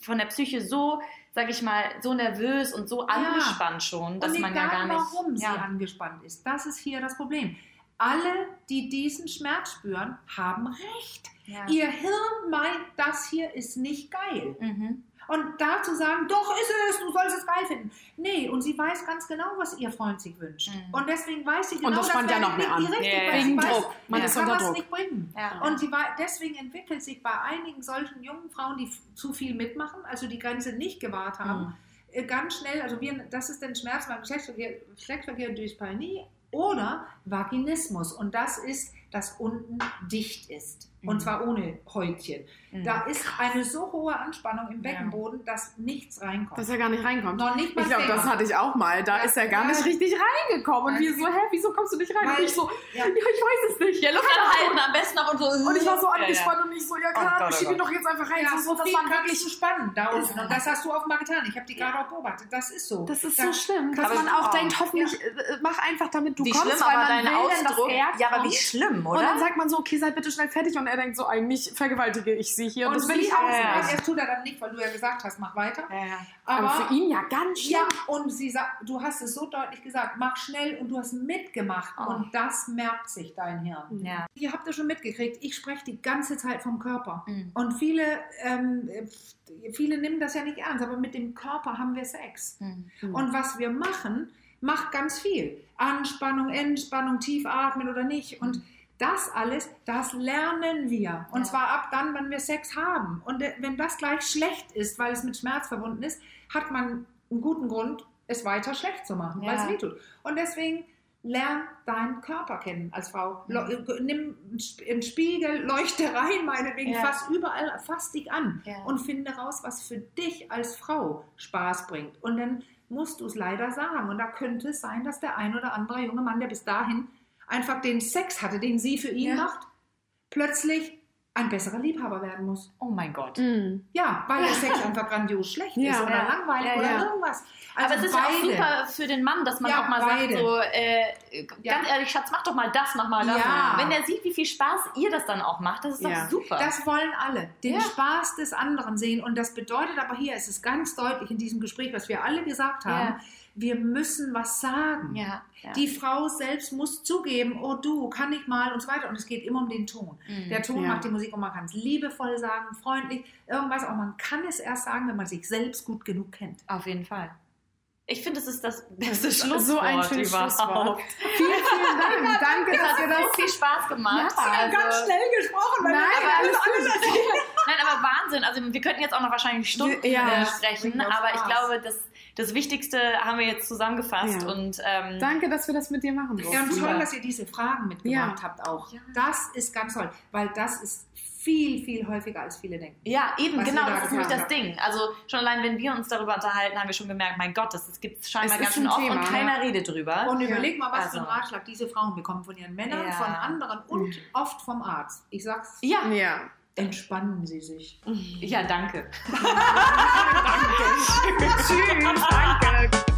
Speaker 2: von der Psyche so, sag ich mal, so nervös und so angespannt schon, dass man ja gar nicht.
Speaker 3: warum sie angespannt ist. Das ist hier das Problem. Alle, die diesen Schmerz spüren, haben recht. Ihr Hirn meint, das hier ist nicht geil.
Speaker 2: Mhm.
Speaker 3: Und dazu sagen, doch ist es, du sollst es geil finden. Nee, und sie weiß ganz genau, was ihr Freund sich wünscht.
Speaker 2: Mhm.
Speaker 3: Und deswegen weiß sie genau,
Speaker 4: das spannt ja noch mehr an.
Speaker 3: richtig,
Speaker 2: Ja, ja.
Speaker 3: sie
Speaker 4: Wegen
Speaker 3: weiß,
Speaker 4: Druck. Man
Speaker 3: sie
Speaker 4: ist
Speaker 3: kann
Speaker 4: unter
Speaker 3: das
Speaker 4: Druck.
Speaker 3: nicht bringen.
Speaker 2: Ja.
Speaker 3: Und sie war, deswegen entwickelt sich bei einigen solchen jungen Frauen, die zu viel mitmachen, also die Grenze nicht gewahrt haben,
Speaker 2: Mhm.
Speaker 3: äh, ganz schnell, also wir, das ist der Schmerz beim Geschlechtsverkehr, Geschlechtsverkehr durch Paranie oder Vaginismus. Und das ist, dass unten dicht ist. Und
Speaker 2: Mhm.
Speaker 3: zwar ohne Häutchen.
Speaker 2: Mhm.
Speaker 3: Da ist eine so hohe Anspannung im Beckenboden, dass nichts reinkommt.
Speaker 4: Dass er gar nicht reinkommt.
Speaker 3: Noch nicht mal
Speaker 4: Ich glaube, das hatte ich auch mal. Da
Speaker 3: Ja.
Speaker 4: ist er gar
Speaker 3: Ja.
Speaker 4: nicht richtig reingekommen. Und wir so, hä, wieso kommst du nicht rein?
Speaker 3: Weil-
Speaker 4: und ich so,
Speaker 3: ja.
Speaker 4: ja, ich weiß es nicht.
Speaker 2: Ja, Luft anhalten am besten noch und so.
Speaker 4: Und ich war so
Speaker 2: Ja, ja.
Speaker 4: angespannt und ich so, ja
Speaker 2: Oh
Speaker 4: klar,
Speaker 2: Gott, oh
Speaker 4: schieb ihn
Speaker 2: Gott.
Speaker 4: doch jetzt einfach rein.
Speaker 3: Ja,
Speaker 4: so,
Speaker 3: so
Speaker 4: das war wirklich
Speaker 3: du spannen da unten. Und das hast du auch mal getan. Ich habe die gerade auch beobachtet. Das ist so.
Speaker 4: Das ist
Speaker 3: Da-
Speaker 4: so schlimm, dass man auch denkt, hoffentlich äh, mach einfach, damit du
Speaker 2: Wie
Speaker 4: kommst,
Speaker 2: schlimm,
Speaker 4: weil
Speaker 2: aber
Speaker 4: man
Speaker 2: dein
Speaker 4: will dass er
Speaker 2: Ja, aber wie schlimm,
Speaker 4: Und dann
Speaker 2: oder?
Speaker 4: sagt man so, okay, seid bitte schnell fertig. Und er denkt so, eigentlich vergewaltige ich sie hier. Und, das will
Speaker 3: sie
Speaker 4: ich auch
Speaker 2: ja.
Speaker 4: nicht.
Speaker 3: Das tut er dann nicht, weil du ja gesagt hast, mach weiter.
Speaker 2: Ja, ja.
Speaker 4: Aber, für ihn ja ganz schlimm.
Speaker 3: Ja, und sie sagt, du hast es so deutlich gesagt, mach schnell und du hast mitgemacht
Speaker 2: Oh.
Speaker 3: und das merkt sich dein Hirn.
Speaker 2: Ja.
Speaker 3: Ihr habt ja schon mitgekriegt, ich spreche die ganze Zeit vom Körper.
Speaker 2: Mhm.
Speaker 3: Und viele, ähm, viele nehmen das ja nicht ernst, aber mit dem Körper haben wir Sex.
Speaker 2: Mhm.
Speaker 3: Und was wir machen, macht ganz viel. Anspannung, Entspannung, tief atmen oder nicht. Und das alles, das lernen wir. Und
Speaker 2: Ja.
Speaker 3: zwar ab dann, wenn wir Sex haben. Und äh, wenn das gleich schlecht ist, weil es mit Schmerz verbunden ist, hat man einen guten Grund, es weiter schlecht zu machen, weil
Speaker 2: Ja.
Speaker 3: es weh tut. Und deswegen lern deinen Körper kennen als Frau.
Speaker 2: Mhm.
Speaker 3: Äh, Nimm einen Spiegel, leuchte rein, meinetwegen,
Speaker 2: Ja.
Speaker 3: fass überall, fass dich an
Speaker 2: Ja.
Speaker 3: und finde raus, was für dich als Frau Spaß bringt. Und dann musst du es leider sagen. Und da könnte es sein, dass der ein oder andere junge Mann, der bis dahin einfach den Sex hatte, den sie für ihn
Speaker 2: Ja.
Speaker 3: macht, plötzlich ein besserer Liebhaber werden muss.
Speaker 2: Oh mein Gott.
Speaker 4: Mhm.
Speaker 3: Ja, weil der Sex einfach grandios schlecht
Speaker 4: Ja.
Speaker 3: ist oder
Speaker 2: Ja.
Speaker 3: langweilig
Speaker 2: Ja,
Speaker 3: oder irgendwas.
Speaker 2: aber
Speaker 3: Also
Speaker 2: es ist ja auch
Speaker 3: beide.
Speaker 2: super für den Mann, dass man
Speaker 3: Ja,
Speaker 2: auch mal
Speaker 3: beide.
Speaker 2: sagt, so, äh,
Speaker 3: Ja.
Speaker 2: ganz ehrlich, Schatz, mach doch mal das, mach mal das.
Speaker 3: Ja.
Speaker 2: Wenn er sieht, wie viel Spaß ihr das dann auch macht, das ist
Speaker 4: Ja.
Speaker 2: doch super.
Speaker 3: Das wollen alle, den
Speaker 2: Ja.
Speaker 3: Spaß des anderen sehen. Und das bedeutet aber hier, es ist ganz deutlich in diesem Gespräch, was wir alle gesagt haben,
Speaker 2: Ja.
Speaker 3: Wir müssen was sagen.
Speaker 2: ja, ja.
Speaker 3: Die Frau selbst muss zugeben, oh du, kann ich mal und so weiter. Und es geht immer um den Ton.
Speaker 2: Mhm.
Speaker 3: Der Ton
Speaker 4: Ja.
Speaker 3: macht die Musik und man kann es liebevoll sagen, freundlich, irgendwas. Aber man kann es erst sagen, wenn man sich selbst gut genug kennt.
Speaker 2: Auf jeden Fall. Ich finde, das ist das beste
Speaker 4: ist
Speaker 2: Schlusswort
Speaker 4: so ein schönes
Speaker 2: überhaupt.
Speaker 4: Schlusswort. Vielen, vielen Dank. Danke,
Speaker 2: Es
Speaker 4: dass
Speaker 2: hat
Speaker 4: ihr das
Speaker 2: so viel Spaß gemacht.
Speaker 3: Ja,
Speaker 2: Also-
Speaker 3: schnell gesprochen.
Speaker 4: Nein,
Speaker 3: wir
Speaker 4: alles
Speaker 3: alles
Speaker 2: Nein, aber Wahnsinn. Also wir könnten jetzt auch noch wahrscheinlich Stunden
Speaker 4: Ja.
Speaker 2: äh, sprechen, aber ich glaube, das, das Wichtigste haben wir jetzt zusammengefasst.
Speaker 4: Ja.
Speaker 2: Und ähm,
Speaker 4: Danke, dass wir das mit dir machen durften.
Speaker 3: Ja, und toll, dass ihr diese Fragen mitgebracht
Speaker 4: Ja.
Speaker 3: habt auch.
Speaker 2: Ja.
Speaker 3: Das ist ganz toll, weil das ist viel, viel häufiger, als viele denken.
Speaker 2: ja, eben,
Speaker 3: Was
Speaker 2: genau,
Speaker 3: da
Speaker 2: das ist nämlich das Ding. Also schon allein, wenn wir uns darüber unterhalten, haben wir schon gemerkt, mein Gott, das gibt es scheinbar ganz schön oft
Speaker 4: Thema,
Speaker 2: und keiner redet drüber.
Speaker 3: Und
Speaker 4: Ja.
Speaker 3: überleg mal, was für einen
Speaker 2: Also.
Speaker 3: Ratschlag diese Frauen bekommen von ihren Männern,
Speaker 2: Ja.
Speaker 3: von anderen und oft vom Arzt. Ich sag's,
Speaker 2: ja,
Speaker 4: Ja.
Speaker 3: Entspannen Sie sich.
Speaker 2: ja, danke.
Speaker 4: Tschüss. Danke.